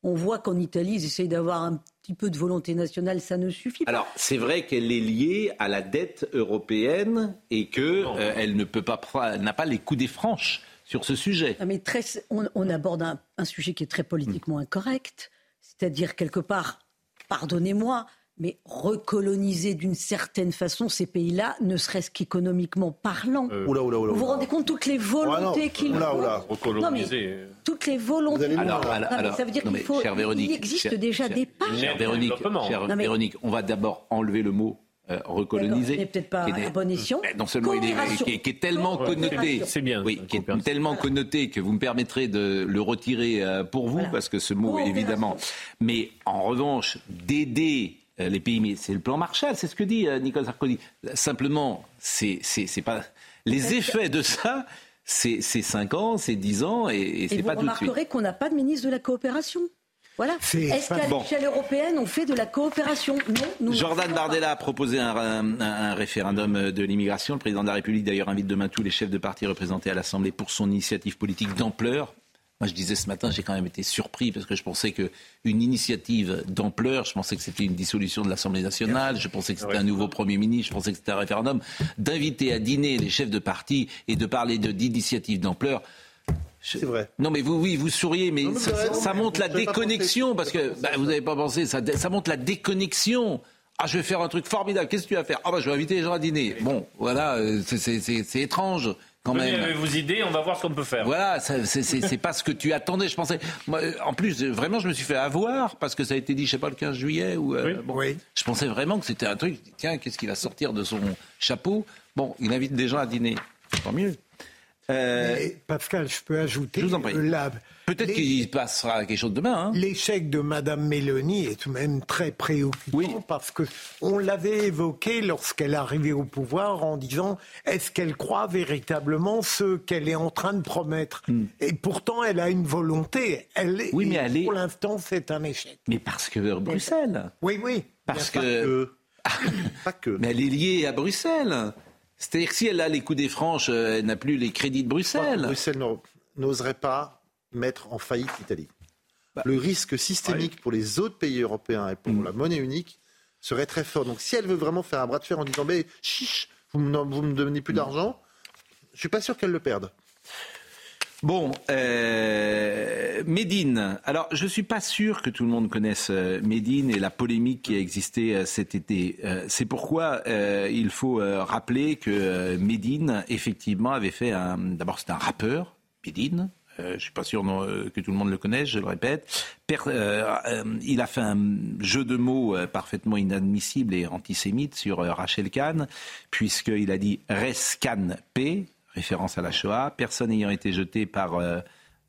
[SPEAKER 5] On voit qu'en Italie, ils essayent d'avoir un petit peu de volonté nationale, ça ne suffit pas.
[SPEAKER 1] Alors, c'est vrai qu'elle est liée à la dette européenne et qu'elle euh, ne peut pas, n'a pas les coups des franches sur ce sujet.
[SPEAKER 5] mais on, aborde un, un, sujet qui est très politiquement incorrect, c'est-à-dire quelque part, pardonnez-moi, mais recoloniser d'une certaine façon ces pays-là, ne serait-ce qu'économiquement parlant.
[SPEAKER 3] Euh, vous
[SPEAKER 5] vous rendez compte toutes les volontés qu'il faut
[SPEAKER 2] Recoloniser.
[SPEAKER 5] toutes les volontés. Alors, alors, ça veut dire qu'il faut. il existe déjà des pas.
[SPEAKER 1] Chère Véronique, Véronique, on va d'abord enlever le mot euh, recoloniser.
[SPEAKER 5] n'est peut-être pas à bon escient.
[SPEAKER 1] Non seulement il est, qui, est, tellement connoté,
[SPEAKER 2] c'est bien,
[SPEAKER 1] oui, qui est tellement connoté que vous me permettrez de le retirer euh, pour vous, parce que ce mot, évidemment. Mais en revanche, d'aider euh, les pays. Mais c'est le plan Marshall, c'est ce que dit euh, Nicolas Sarkozy. Simplement, c'est pas les effets de ça. C'est 5 ans, c'est 10 ans et, c'est pas tout de suite.
[SPEAKER 5] Vous remarquerez qu'on n'a pas de ministre de la coopération. Voilà. Est-ce qu'à l'échelle européenne, on fait de la coopération? Non.
[SPEAKER 1] Jordan Bardella a proposé un, référendum de l'immigration. Le président de la République, d'ailleurs, invite demain tous les chefs de parti représentés à l'Assemblée pour son initiative politique d'ampleur. Moi, je disais ce matin, j'ai quand même été surpris parce que je pensais qu'une initiative d'ampleur, je pensais que c'était une dissolution de l'Assemblée nationale, je pensais que c'était un nouveau Premier ministre, je pensais que c'était un référendum, d'inviter à dîner les chefs de parti et de parler d'initiative d'ampleur.
[SPEAKER 3] C'est vrai.
[SPEAKER 1] Non, mais vous, oui, vous souriez, mais, ça, montre la déconnexion, parce que bah, vous n'avez pas pensé, ça, ça montre la déconnexion. Ah, je vais faire un truc formidable. Qu'est-ce que tu vas faire? Ah, bah, je vais inviter les gens à dîner. Bon, voilà, euh, c'est étrange quand même.
[SPEAKER 2] Avec vos idées, on va voir ce qu'on peut faire.
[SPEAKER 1] Voilà, c'est pas ce que tu attendais. Je pensais. en plus, vraiment, je me suis fait avoir parce que ça a été dit, je sais pas, le 15 juillet. Ou,
[SPEAKER 3] euh, oui.
[SPEAKER 1] Je pensais vraiment que c'était un truc. Tiens, qu'est-ce qui va sortir de son chapeau? Bon, il invite des gens à dîner. Tant mieux.
[SPEAKER 6] Euh, Pascal, je peux ajouter je
[SPEAKER 1] Peut-être qu'il passera quelque chose demain. Hein.
[SPEAKER 6] L'échec de Madame Mélanie est tout de même très préoccupant parce que on l'avait évoqué lorsqu'elle arrivait au pouvoir en disant est-ce qu'elle croit véritablement ce qu'elle est en train de promettre? Hmm. Et pourtant, elle a une volonté. Elle,
[SPEAKER 1] oui, mais elle
[SPEAKER 6] pour l'instant, c'est un échec.
[SPEAKER 1] Mais parce que Bruxelles.
[SPEAKER 6] Oui, oui.
[SPEAKER 1] Parce que. Pas que. Mais elle est liée à Bruxelles. C'est-à-dire que si elle a les coups des franches, euh, elle n'a plus les crédits de Bruxelles.
[SPEAKER 3] Bruxelles n'oserait pas mettre en faillite l'Italie. Bah. le risque systémique pour les autres pays européens et pour mm. la monnaie unique serait très fort. Donc si elle veut vraiment faire un bras de fer en disant mais chiche, vous ne me donnez plus mm. d'argent, je ne suis pas sûr qu'elle le perde.
[SPEAKER 1] Bon, euh, Médine. Alors, je ne suis pas sûr que tout le monde connaisse euh, Médine et la polémique qui a existé euh, cet été. Euh, c'est pourquoi il faut rappeler que Médine, effectivement, avait fait un. D'abord, c'est un rappeur, Médine, je ne suis pas sûr que tout le monde le connaisse, je le répète. il a fait un jeu de mots parfaitement inadmissible et antisémite sur Rachel Kahn, puisqu'il a dit Rescan P, référence à la Shoah, personne ayant été jeté par euh,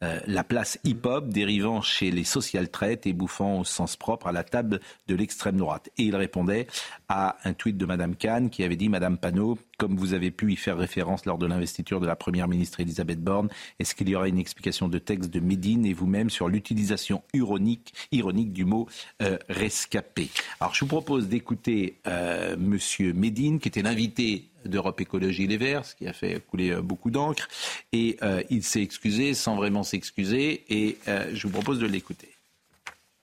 [SPEAKER 1] euh, la place hip-hop dérivant chez les social traites et bouffant au sens propre à la table de l'extrême droite. Et il répondait à un tweet de Madame Kahn qui avait dit Madame Panot, comme vous avez pu y faire référence lors de l'investiture de la première ministre Elisabeth Borne, est-ce qu'il y aura une explication de texte de Médine et vous-même sur l'utilisation ironique, ironique du mot euh, rescapé? Alors je vous propose d'écouter Monsieur Médine, qui était l'invité d'Europe Écologie Les Verts, ce qui a fait couler euh, beaucoup d'encre. Et euh, il s'est excusé sans vraiment s'excuser. Et euh, je vous propose de l'écouter.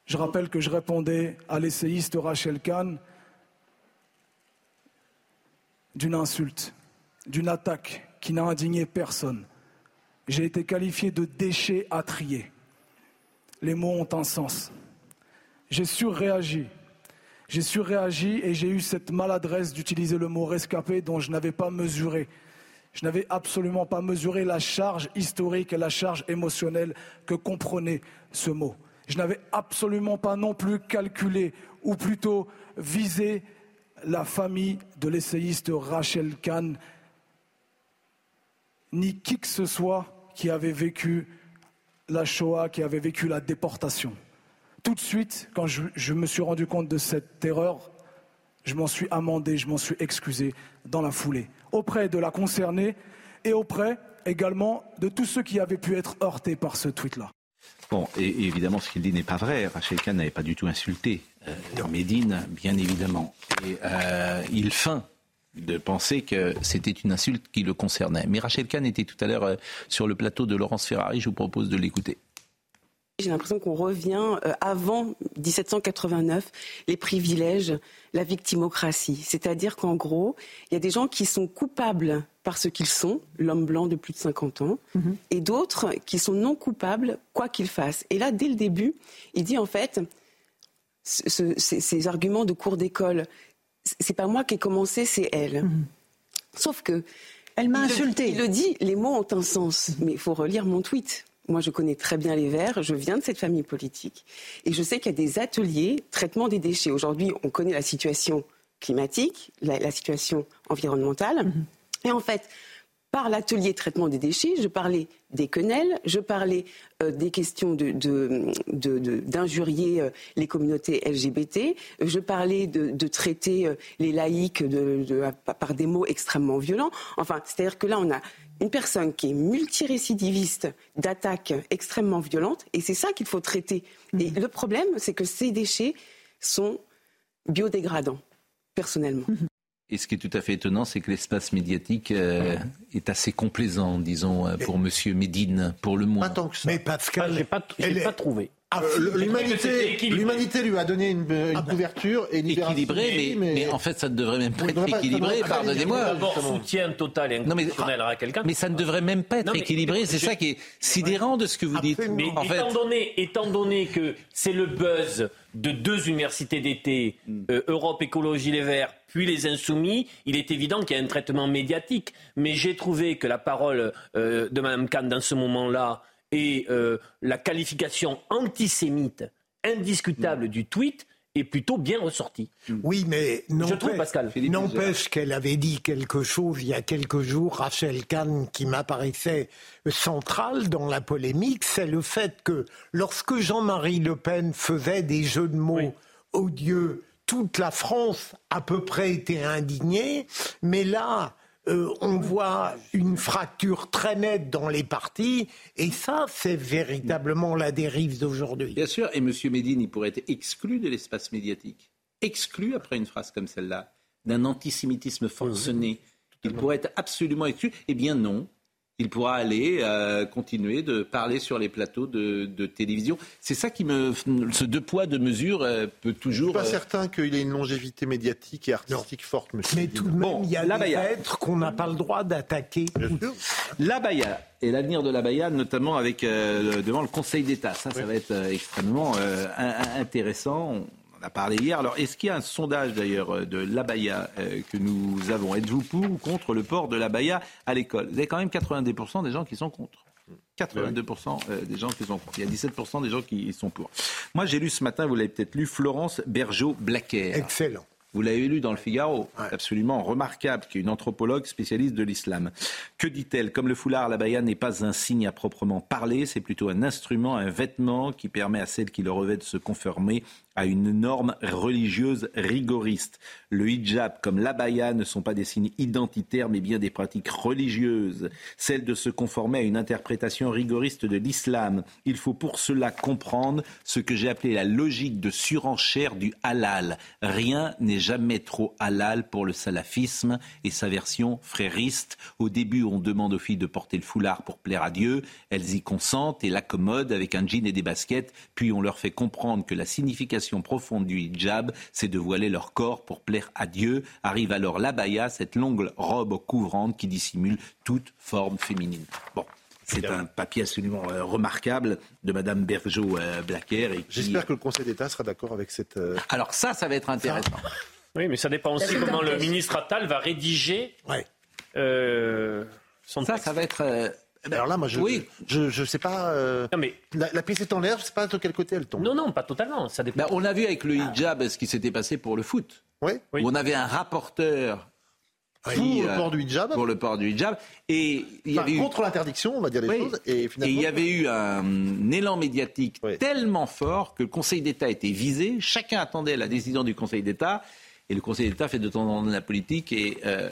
[SPEAKER 9] Je rappelle que je répondais à l'essayiste Rachel Kahn d'une insulte, d'une attaque qui n'a indigné personne. J'ai été qualifié de déchet à trier. Les mots ont un sens. J'ai surréagi. J'ai surréagi et j'ai eu cette maladresse d'utiliser le mot rescapé dont je n'avais pas mesuré. Je n'avais absolument pas mesuré la charge historique et la charge émotionnelle que comprenait ce mot. Je n'avais absolument pas non plus calculé, ou plutôt visé, la famille de l'essayiste Rachel Kahn, ni qui que ce soit qui avait vécu la Shoah, qui avait vécu la déportation. Tout de suite, quand je, me suis rendu compte de cette erreur, je m'en suis amendé, je m'en suis excusé dans la foulée, auprès de la concernée et auprès également de tous ceux qui avaient pu être heurtés par ce tweet-là.
[SPEAKER 1] Bon, et, évidemment, ce qu'il dit n'est pas vrai. Rachel Kahn n'avait pas du tout insulté euh, Médine, bien évidemment. Et euh, il feint de penser que c'était une insulte qui le concernait. Mais Rachel Kahn était tout à l'heure euh, sur le plateau de Laurence Ferrari. Je vous propose de l'écouter.
[SPEAKER 10] J'ai l'impression qu'on revient euh, avant 1789, les privilèges, la victimocratie. C'est-à-dire qu'en gros, il y a des gens qui sont coupables par ce qu'ils sont, l'homme blanc de plus de 50 ans, mhm. et d'autres qui sont non coupables, quoi qu'ils fassent. Et là, dès le début, il dit en fait, ces, arguments de cours d'école, c'est pas moi qui ai commencé, c'est elle. Mhm. Sauf que.
[SPEAKER 5] Elle m'a insulté.
[SPEAKER 10] Il le dit, les mots ont un sens, mais il faut relire mon tweet. Moi, je connais très bien les Verts, je viens de cette famille politique, et je sais qu'il y a des ateliers traitement des déchets. Aujourd'hui, on connaît la situation climatique, la, situation environnementale. Mhm. Et en fait, par l'atelier traitement des déchets, je parlais des quenelles, je parlais euh, des questions d'injurier euh, les communautés LGBT, je parlais de, traiter euh, les laïcs par des mots extrêmement violents. Enfin, c'est-à-dire que là, on a une personne qui est multirécidiviste d'attaques extrêmement violentes, et c'est ça qu'il faut traiter. Et mhm. le problème, c'est que ces déchets sont biodégradants, personnellement. Mhm.
[SPEAKER 1] Et ce qui est tout à fait étonnant, c'est que l'espace médiatique euh, est assez complaisant, disons, euh, pour M. Médine, pour le moins.
[SPEAKER 6] Pas que ça. Mais Pascal,
[SPEAKER 2] j'ai pas, pas trouvé.
[SPEAKER 3] Ah, euh, l'humanité, lui a donné une, ah, bah, couverture et
[SPEAKER 1] équilibrée, mais, en fait, ça ne devrait même pas être équilibré. Pardonnez-moi.
[SPEAKER 2] D'abord, soutien total et inconditionnel à quelqu'un.
[SPEAKER 1] Mais ça ne devrait même pas être équilibré. C'est ça qui est sidérant de ce que vous dites.
[SPEAKER 2] Mais étant, donné, étant donné que c'est le buzz de deux universités d'été, hmm. euh, Europe Écologie Les Verts, puis les Insoumis, il est évident qu'il y a un traitement médiatique. Mais j'ai trouvé que la parole euh, de Mme Kahn dans ce moment-là et euh, la qualification antisémite indiscutable du tweet est plutôt bien ressortie.
[SPEAKER 6] Oui, mais n'empêche qu'elle avait dit quelque chose il y a quelques jours, Rachel Kahn, qui m'apparaissait central dans la polémique, c'est le fait que lorsque Jean-Marie Le Pen faisait des jeux de mots odieux, toute la France à peu près était indignée, mais là, euh, on voit une fracture très nette dans les partis, et ça, c'est véritablement la dérive d'aujourd'hui.
[SPEAKER 1] Bien sûr, et M. Médine, il pourrait être exclu de l'espace médiatique, exclu après une phrase comme celle-là, d'un antisémitisme forcené. Il pourrait être absolument exclu. Eh bien non, il pourra aller euh, continuer de parler sur les plateaux de, télévision. C'est ça qui me. Ce deux poids, deux mesures euh, peut toujours.
[SPEAKER 3] Je ne suis pas euh, certain qu'il ait une longévité médiatique et artistique forte, monsieur.
[SPEAKER 6] Mais tout de même, il y a des êtres qu'on n'a pas le droit d'attaquer.
[SPEAKER 1] La Baïa et l'avenir de la Baïa, notamment avec, devant le Conseil d'État. Ça, ça va être extrêmement intéressant a parlé hier. Alors, est-ce qu'il y a un sondage d'ailleurs euh, de l'abaya euh, que nous avons? Êtes-vous pour ou contre le port de l'abaya à l'école? Vous avez quand même 90% des gens qui sont contre. 82% euh, des gens qui sont contre. Il y a 17% des gens qui sont pour. Moi, j'ai lu ce matin, vous l'avez peut-être lu, Florence Bergeau-Blaquer.
[SPEAKER 6] Excellent.
[SPEAKER 1] Vous l'avez lu dans le Figaro, absolument remarquable, qui est une anthropologue spécialiste de l'islam. Que dit-elle? Comme le foulard, la baya n'est pas un signe à proprement parler, c'est plutôt un instrument, un vêtement qui permet à celle qui le revêt de se conformer à une norme religieuse rigoriste. Le hijab comme l'abaya ne sont pas des signes identitaires mais bien des pratiques religieuses, celle de se conformer à une interprétation rigoriste de l'islam. Il faut pour cela comprendre ce que j'ai appelé la logique de surenchère du halal. Rien n'est jamais trop halal pour le salafisme et sa version frériste. Au début, on demande aux filles de porter le foulard pour plaire à Dieu, elles y consentent et l'accommodent avec un jean et des baskets, puis on leur fait comprendre que la signification profonde du hijab, c'est de voiler leur corps pour plaire à Dieu. Arrive alors l'abaya, cette longue robe couvrante qui dissimule toute forme féminine. Bon. C'est un papier absolument euh, remarquable de Madame Bergeau-Blaquer.
[SPEAKER 3] Euh, J'espère que le Conseil d'État sera d'accord avec cette. Euh,
[SPEAKER 1] alors ça, ça va être intéressant.
[SPEAKER 2] Oui, mais ça dépend aussi comment le ministre Attal va rédiger ouais.
[SPEAKER 1] son ça, Ça va être
[SPEAKER 3] alors là, moi, je oui. je, je sais pas. Euh, mais... la, la, pièce est en l'air, je sais pas de quel côté elle tombe.
[SPEAKER 2] Non, non, pas totalement. Ça dépend.
[SPEAKER 1] Ben, on a vu avec le hijab ce qui s'était passé pour le foot.
[SPEAKER 3] Oui.
[SPEAKER 1] Où on avait un rapporteur
[SPEAKER 3] pour le euh, port du hijab.
[SPEAKER 1] Pour le port du hijab.
[SPEAKER 3] Et il y avait contre l'interdiction, on va dire les choses. Et,
[SPEAKER 1] finalement... et, il y avait eu un élan médiatique tellement fort que le Conseil d'État était visé. Chacun attendait la décision du Conseil d'État. Et le Conseil d'État fait de temps en temps la politique et euh,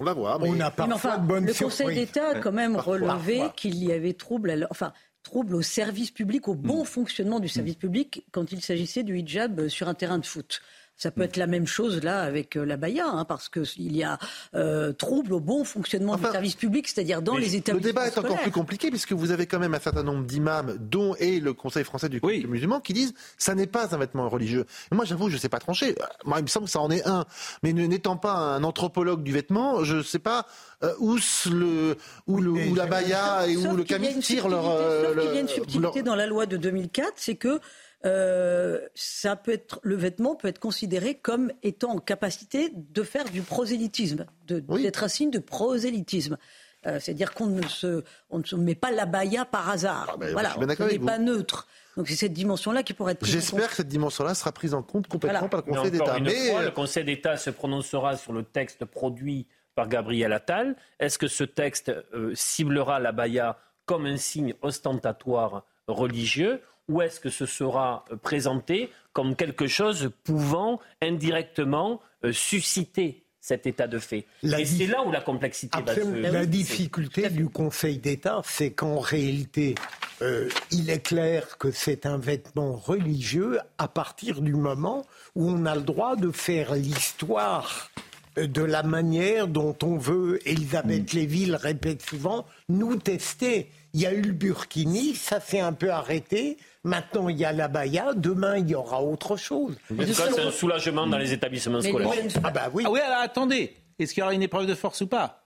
[SPEAKER 3] on va voir.
[SPEAKER 5] Mais... On a parfois Le Conseil d'État a quand même relevé qu'il y avait trouble, enfin, trouble au service public, au bon hmm. fonctionnement du service public quand il s'agissait du hijab sur un terrain de foot. Ça peut être la même chose là avec euh, la Baïa, hein, parce qu'il y a euh, trouble au bon fonctionnement du service public, c'est-à-dire dans les établissements.
[SPEAKER 3] Le débat est encore plus compliqué puisque vous avez quand même un certain nombre d'imams, dont et le Conseil français du culte musulman, qui disent ça n'est pas un vêtement religieux. moi, j'avoue, je ne sais pas trancher. Moi, il me semble que ça en est un. Mais n'étant pas un anthropologue du vêtement, je ne sais pas euh, où, le, où, le, la Baïa et où le camis tirent leur.
[SPEAKER 5] il y a une subtilité dans la loi de 2004, c'est que euh, ça peut être, le vêtement peut être considéré comme étant en capacité de faire du prosélytisme, d'être un signe de prosélytisme. Euh, c'est-à-dire qu'on ne se, on ne se met pas la baya par hasard. Ah ben, voilà, on n'est pas neutre. Donc c'est cette dimension-là qui pourrait être
[SPEAKER 3] prise J'espère que cette dimension-là sera prise en compte complètement par le Conseil d'État.
[SPEAKER 2] Mais le Conseil d'État se prononcera sur le texte produit par Gabriel Attal. Est-ce que ce texte euh, ciblera la baya comme un signe ostentatoire religieux ou est-ce que ce sera euh, présenté comme quelque chose pouvant indirectement euh, susciter cet état de fait. et c'est là où la complexité va se...
[SPEAKER 6] La difficulté du Conseil d'État, c'est qu'en réalité, euh, il est clair que c'est un vêtement religieux à partir du moment où on a le droit de faire l'histoire de la manière dont on veut, Elisabeth mm. Lévy le répète souvent, nous tester. Il y a eu le Burkini, ça s'est un peu arrêté. Maintenant, il y a la Baïa. Demain, il y aura autre chose.
[SPEAKER 2] c'est un soulagement dans les établissements scolaires.
[SPEAKER 1] Ah bah oui. Ah oui, alors attendez. Est-ce qu'il y aura une épreuve de force ou pas?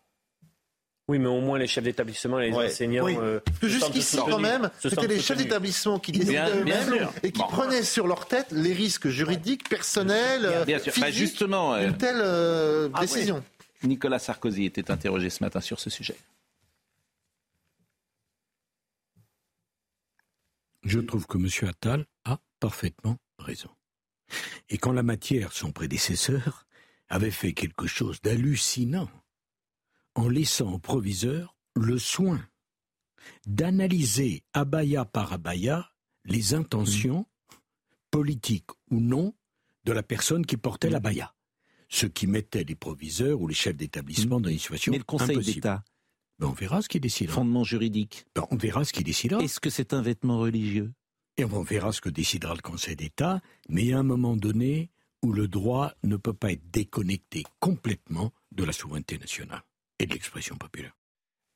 [SPEAKER 2] Oui, mais au moins les chefs d'établissement et les enseignants. Oui.
[SPEAKER 3] Euh, Parce que jusqu'ici, quand même, c'était les chefs d'établissement qui décidaient eux-mêmes et qui prenaient sur leur tête les risques juridiques, personnels, bien, sûr. Bah, justement, une telle euh, ah décision.
[SPEAKER 1] Nicolas Sarkozy était interrogé ce matin sur ce sujet.
[SPEAKER 4] Je trouve que M. Attal a parfaitement raison. Et quand la matière, son prédécesseur, avait fait quelque chose d'hallucinant en laissant au proviseur le soin d'analyser abaya par abaya les intentions, politiques ou non, de la personne qui portait l'abaya. Ce qui mettait les proviseurs ou les chefs d'établissement dans une situation
[SPEAKER 1] Mais le Conseil d'État
[SPEAKER 4] ben, on verra ce qu'il décidera.
[SPEAKER 1] Fondement juridique.
[SPEAKER 4] Ben, on verra ce qu'il décidera.
[SPEAKER 1] Est-ce que c'est un vêtement religieux?
[SPEAKER 4] Et on verra ce que décidera le Conseil d'État. Mais il y a un moment donné où le droit ne peut pas être déconnecté complètement de la souveraineté nationale et de l'expression populaire.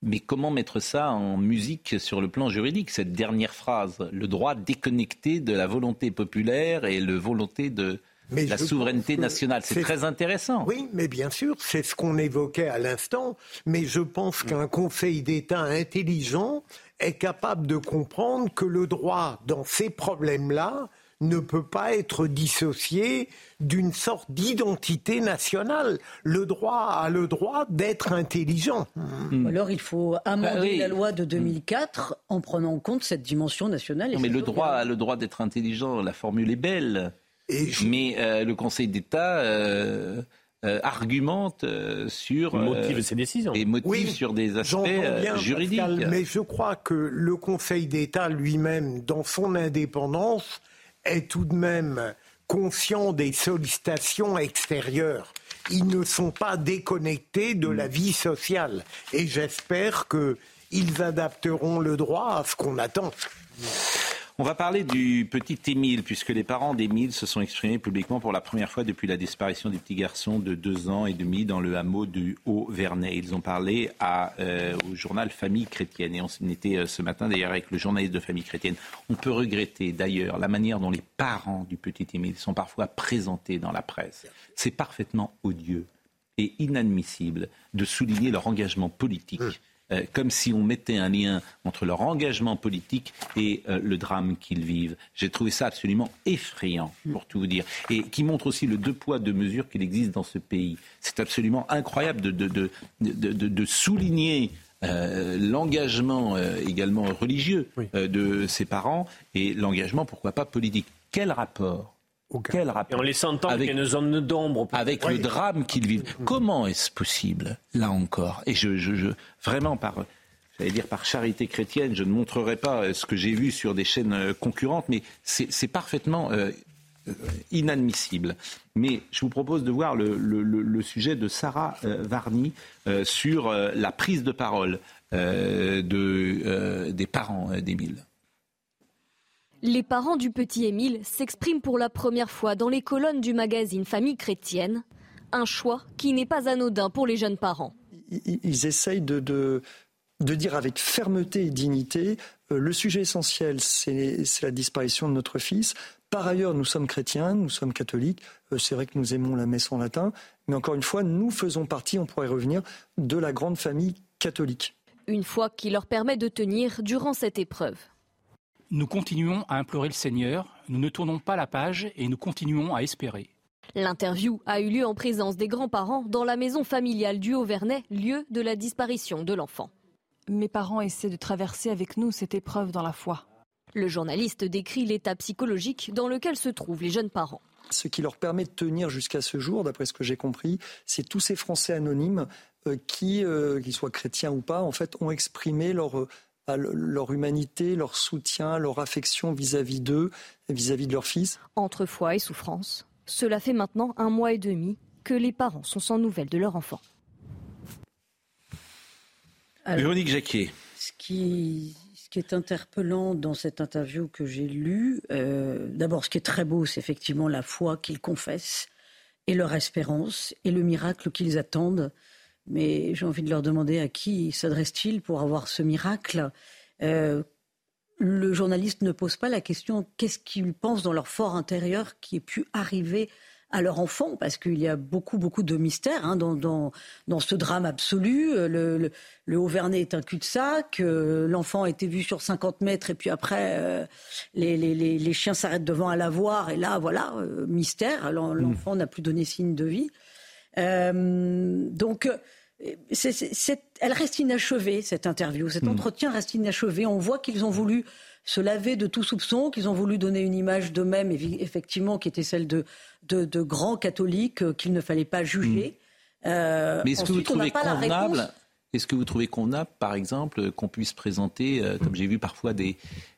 [SPEAKER 1] Mais comment mettre ça en musique sur le plan juridique, cette dernière phrase? Le droit déconnecté de la volonté populaire et la volonté de, la souveraineté nationale. C'est très intéressant.
[SPEAKER 6] Oui, mais bien sûr, c'est ce qu'on évoquait à l'instant. Mais je pense qu'un Conseil d'État intelligent est capable de comprendre que le droit, dans ces problèmes-là, ne peut pas être dissocié d'une sorte d'identité nationale. Le droit a le droit d'être intelligent.
[SPEAKER 5] Hmm. Alors il faut amender bah la loi de 2004 en prenant en compte cette dimension nationale.
[SPEAKER 1] mais le droit a le droit d'être intelligent. La formule est belle. Mais euh, le Conseil d'État euh, euh, argumente sur
[SPEAKER 2] motive ses décisions
[SPEAKER 1] et motive sur des aspects juridiques.
[SPEAKER 6] mais je crois que le Conseil d'État lui-même, dans son indépendance, est tout de même conscients des sollicitations extérieures. Ils ne sont pas déconnectés de la vie sociale. Et j'espère qu'ils adapteront le droit à ce qu'on attend.
[SPEAKER 1] On va parler du petit Émile, puisque les parents d'Émile se sont exprimés publiquement pour la première fois depuis la disparition du petit garçon de deux ans et demi dans le hameau du Haut-Vernay. Ils ont parlé euh, au journal Famille chrétienne. Et on était euh, ce matin d'ailleurs avec le journaliste de Famille chrétienne. On peut regretter d'ailleurs la manière dont les parents du petit Émile sont parfois présentés dans la presse. C'est parfaitement odieux et inadmissible de souligner leur engagement politique. Hum. Euh, comme si on mettait un lien entre leur engagement politique et euh, le drame qu'ils vivent. J'ai trouvé ça absolument effrayant, pour tout vous dire, et qui montre aussi le deux poids, deux mesures qu'il existe dans ce pays. C'est absolument incroyable de, de, souligner euh, l'engagement également religieux de ses parents et l'engagement, pourquoi pas, politique. Quel rapport
[SPEAKER 2] quel rapport en laissant entendre avec, une zone d'ombre.
[SPEAKER 1] Avec le drame qu'ils vivent. Comment est-ce possible, là encore Et je, je, vraiment, par, j'allais dire par charité chrétienne, je ne montrerai pas ce que j'ai vu sur des chaînes euh, concurrentes, mais c'est parfaitement euh, euh, inadmissible. Mais je vous propose de voir le, le, le sujet de Sarah Varny sur la prise de parole de, des parents d'Émile.
[SPEAKER 11] Les parents du petit Émile s'expriment pour la première fois dans les colonnes du magazine Famille chrétienne, un choix qui n'est pas anodin pour les jeunes parents.
[SPEAKER 12] Ils essayent de, dire avec fermeté et dignité, euh, le sujet essentiel, c'est la disparition de notre fils. Par ailleurs, nous sommes chrétiens, nous sommes catholiques, euh, c'est vrai que nous aimons la messe en latin, mais encore une fois, nous faisons partie, on pourrait revenir, de la grande famille catholique.
[SPEAKER 11] Une foi qui leur permet de tenir durant cette épreuve
[SPEAKER 13] nous continuons à implorer le Seigneur, nous ne tournons pas la page et nous continuons à espérer.
[SPEAKER 11] L'interview a eu lieu en présence des grands-parents dans la maison familiale du Haut-Vernay, lieu de la disparition de l'enfant.
[SPEAKER 14] Mes parents essaient de traverser avec nous cette épreuve dans la foi.
[SPEAKER 11] Le journaliste décrit l'état psychologique dans lequel se trouvent les jeunes parents.
[SPEAKER 12] Ce qui leur permet de tenir jusqu'à ce jour, d'après ce que j'ai compris, c'est tous ces Français anonymes euh, qui, euh, qu'ils soient chrétiens ou pas, en fait, ont exprimé leur, euh, leur humanité, leur soutien, leur affection vis-à-vis d'eux, vis-à-vis de leur fils.
[SPEAKER 11] Entre foi et souffrance, cela fait maintenant un mois et demi que les parents sont sans nouvelles de leur enfant.
[SPEAKER 1] Véronique Jacquet.
[SPEAKER 5] Ce qui, ce qui, est interpellant dans cette interview que j'ai lue, euh, d'abord ce qui est très beau, c'est effectivement la foi qu'ils confessent et leur espérance et le miracle qu'ils attendent mais j'ai envie de leur demander à qui s'adresse-t-il pour avoir ce miracle. Euh, le journaliste ne pose pas la question qu'est-ce qu'ils pensent dans leur fort intérieur qui ait pu arriver à leur enfant, parce qu'il y a beaucoup, beaucoup de mystères hein, dans, dans, dans, ce drame absolu. Le, le, est un cul-de-sac, euh, l'enfant a été vu sur 50 mètres, et puis après, euh, les, les, les, chiens s'arrêtent devant à la voir, et là, voilà, mystère, l'enfant n'a plus donné signe de vie. Euh, donc, elle reste inachevée, cette interview. Cet hmm. entretien reste inachevé. On voit qu'ils ont voulu se laver de tout soupçon, qu'ils ont voulu donner une image d'eux-mêmes, effectivement, qui était celle de, de, grands catholiques euh, qu'il ne fallait pas juger.
[SPEAKER 1] Hmm. Euh, Mais est-ce que vous trouvez convenable est-ce que vous trouvez qu'on a, par exemple, qu'on puisse présenter, comme j'ai vu parfois des,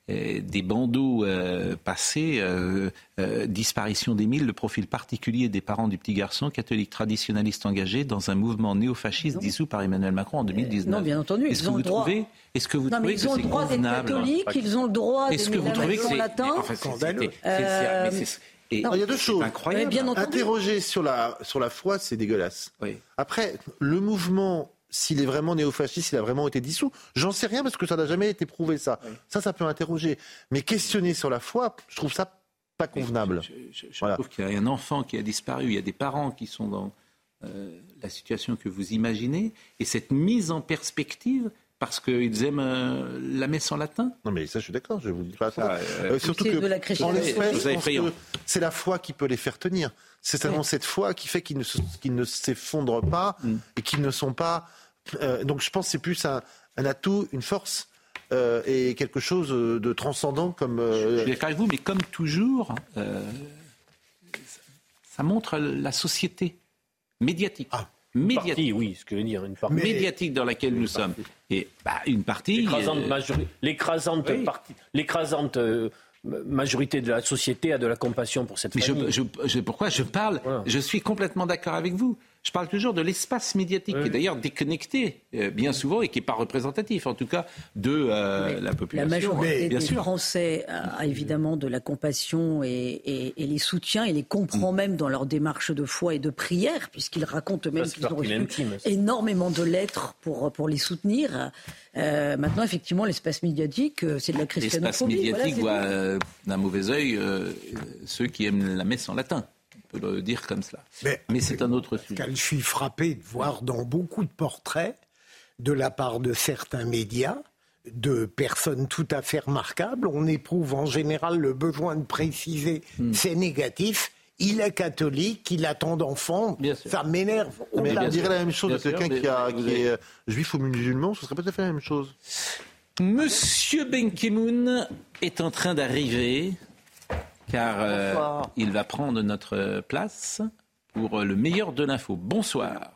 [SPEAKER 1] euh, des bandeaux euh, passés, euh, disparition d'Émile, le profil particulier des parents du petit garçon, catholique traditionnaliste engagé dans un mouvement néo-fasciste dissous par Emmanuel Macron en 2019.
[SPEAKER 5] Non, bien entendu.
[SPEAKER 1] Est-ce que, vous trouvez, est-ce que vous
[SPEAKER 5] non,
[SPEAKER 1] trouvez
[SPEAKER 5] ils ont le droit d'être catholiques, ils ont le droit
[SPEAKER 1] d'être que vous trouvez que c'est latin
[SPEAKER 3] il y a deux choses. Incroyable. Bien Interroger sur la, sur la foi, c'est dégueulasse. Oui. Après, le mouvement s'il est vraiment néofasciste, s'il a vraiment été dissous. J'en sais rien parce que ça n'a jamais été prouvé ça. Ça, ça peut interroger. Mais questionner sur la foi, je trouve ça pas convenable.
[SPEAKER 1] Je, trouve qu'il y a un enfant qui a disparu, il y a des parents qui sont dans euh, la situation que vous imaginez, et cette mise en perspective parce qu'ils aiment euh, la messe en latin
[SPEAKER 3] Non, mais ça, je suis d'accord, je vous dis pas ça. Euh, surtout que, c'est la foi qui peut les faire tenir. C'est seulement cette foi qui fait qu'ils ne, ne s'effondrent pas mm. et qu'ils ne sont pas euh, donc je pense que c'est plus un, atout, une force. Euh, et quelque chose de transcendant comme.
[SPEAKER 1] Euh, je suis d'accord avec vous, mais comme toujours, ça montre la société médiatique. Ah.
[SPEAKER 2] Médiatique. oui, ce que veut dire une partie.
[SPEAKER 1] Médiatique dans laquelle nous sommes. Et bah, une partie.
[SPEAKER 2] L'écrasante, l'écrasante partie, l'écrasante majorité de la société a de la compassion pour cette famille.
[SPEAKER 1] Je, pourquoi je parle? Je suis complètement d'accord avec vous. Je parle toujours de l'espace médiatique, qui est d'ailleurs déconnecté euh, bien souvent et qui n'est pas représentatif, en tout cas, de euh, la population.
[SPEAKER 5] La majorité des Français a évidemment de la compassion et, les soutiens et les comprend mm. même dans leur démarche de foi et de prière, puisqu'ils racontent même qu'ils ont reçu énormément de lettres pour, pour les soutenir. Euh, maintenant, effectivement, l'espace médiatique, c'est de la christianophobie.
[SPEAKER 1] L'espace médiatique voit d'un mauvais œil ceux qui aiment la messe en latin peut le dire comme cela. Mais, c'est un autre sujet.
[SPEAKER 6] Je suis frappé de voir dans beaucoup de portraits, de la part de certains médias, de personnes tout à fait remarquables, on éprouve en général le besoin de préciser hmm. c'est négatif. Il est catholique, il a tant d'enfants, ça m'énerve.
[SPEAKER 3] On, dirait la même chose de quelqu'un qui, est euh, juif ou musulman, ce serait peut-être la même chose.
[SPEAKER 1] Monsieur Ben est en train d'arriver car euh, il va prendre notre place pour le meilleur de l'info. Bonsoir.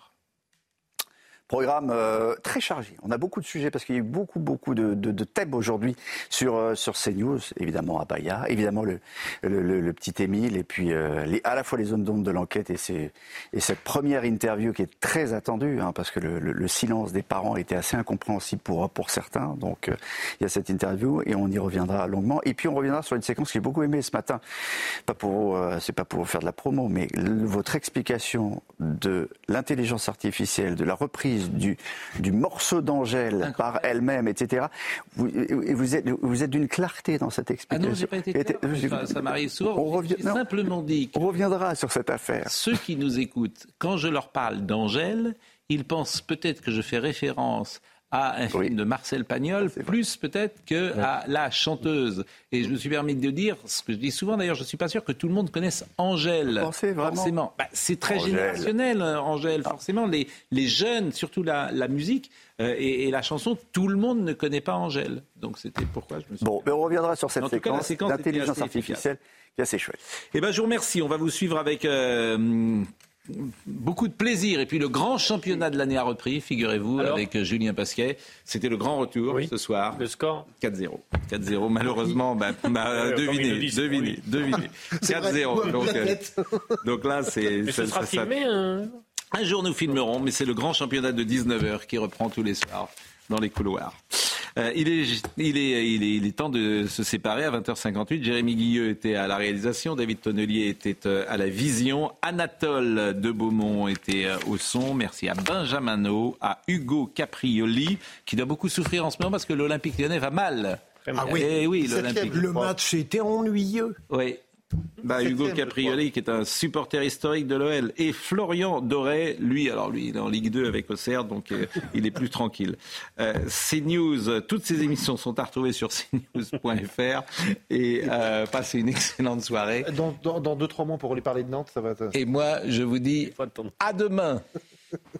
[SPEAKER 15] Programme euh, très chargé. On a beaucoup de sujets parce qu'il y a eu beaucoup, beaucoup de, de, thèmes aujourd'hui sur, euh, sur CNews. Évidemment, Abaya, évidemment le, le, petit Émile, et puis euh, les, à la fois les zones d'ombre de l'enquête et, et cette première interview qui est très attendue, hein, parce que le, silence des parents était assez incompréhensible pour, pour certains. Donc il y a cette interview et on y reviendra longuement. Et puis on reviendra sur une séquence que j'ai beaucoup aimée ce matin. Pas pour, c'est pas pour faire de la promo, mais votre explication de l'intelligence artificielle, de la reprise du, du morceau d'Angèle par elle-même, etc. Vous, vous êtes, vous êtes d'une clarté dans cette explication. Ah non,
[SPEAKER 1] j'ai pas été clair. Ça, m'arrive souvent. On revient, simplement dit.
[SPEAKER 15] On reviendra sur cette affaire.
[SPEAKER 1] Ceux qui nous écoutent, quand je leur parle d'Angèle, ils pensent peut-être que je fais référence à un film de Marcel Pagnol, plus peut-être que à la chanteuse. Et je me suis permis de dire, ce que je dis souvent d'ailleurs, je ne suis pas sûr que tout le monde connaisse Angèle. forcément. Bah, c'est très générationnel, euh, Angèle, forcément. Les, les jeunes, surtout la, la musique euh, et, la chanson, tout le monde ne connaît pas Angèle. Donc c'était pourquoi je me suis...
[SPEAKER 15] Bon, mais on reviendra sur cette séquence, séquence d'intelligence artificielle qui est assez chouette.
[SPEAKER 1] Eh ben, je vous remercie. On va vous suivre avec... Euh, beaucoup de plaisir. Et puis le grand championnat de l'année a repris, figurez-vous, avec euh, Julien Pasquet. C'était le grand retour ce soir.
[SPEAKER 2] Le score
[SPEAKER 1] 4-0. 4-0, malheureusement, bah, bah, devinez, devinez, devinez. 4-0. Donc, euh, donc, là, c'est...
[SPEAKER 2] Ça, sera filmé, hein
[SPEAKER 1] un jour nous filmerons, mais c'est le grand championnat de 19h qui reprend tous les soirs dans les couloirs. Euh, il, est, il, est, il, est, temps de se séparer à 20h58. Jérémy Guilleux était à la réalisation, David Tonnelier était euh, à la vision, Anatole de Beaumont était euh, au son. Merci à Benjamin à Hugo Caprioli, qui doit beaucoup souffrir en ce moment parce que l'Olympique lyonnais va mal.
[SPEAKER 6] Ah oui, eh oui le match était ennuyeux.
[SPEAKER 1] Oui, bah, Hugo Caprioli, qui est un supporter historique de l'OL, et Florian Doré, lui, alors lui, il est en Ligue 2 avec Auxerre, donc euh, il est plus tranquille. Euh, CNews, toutes ces émissions sont à retrouver sur cnews.fr et euh, passez une excellente soirée.
[SPEAKER 3] Dans, dans, deux, trois mois, pour aller parler de Nantes, ça va être...
[SPEAKER 1] Et moi, je vous dis à demain.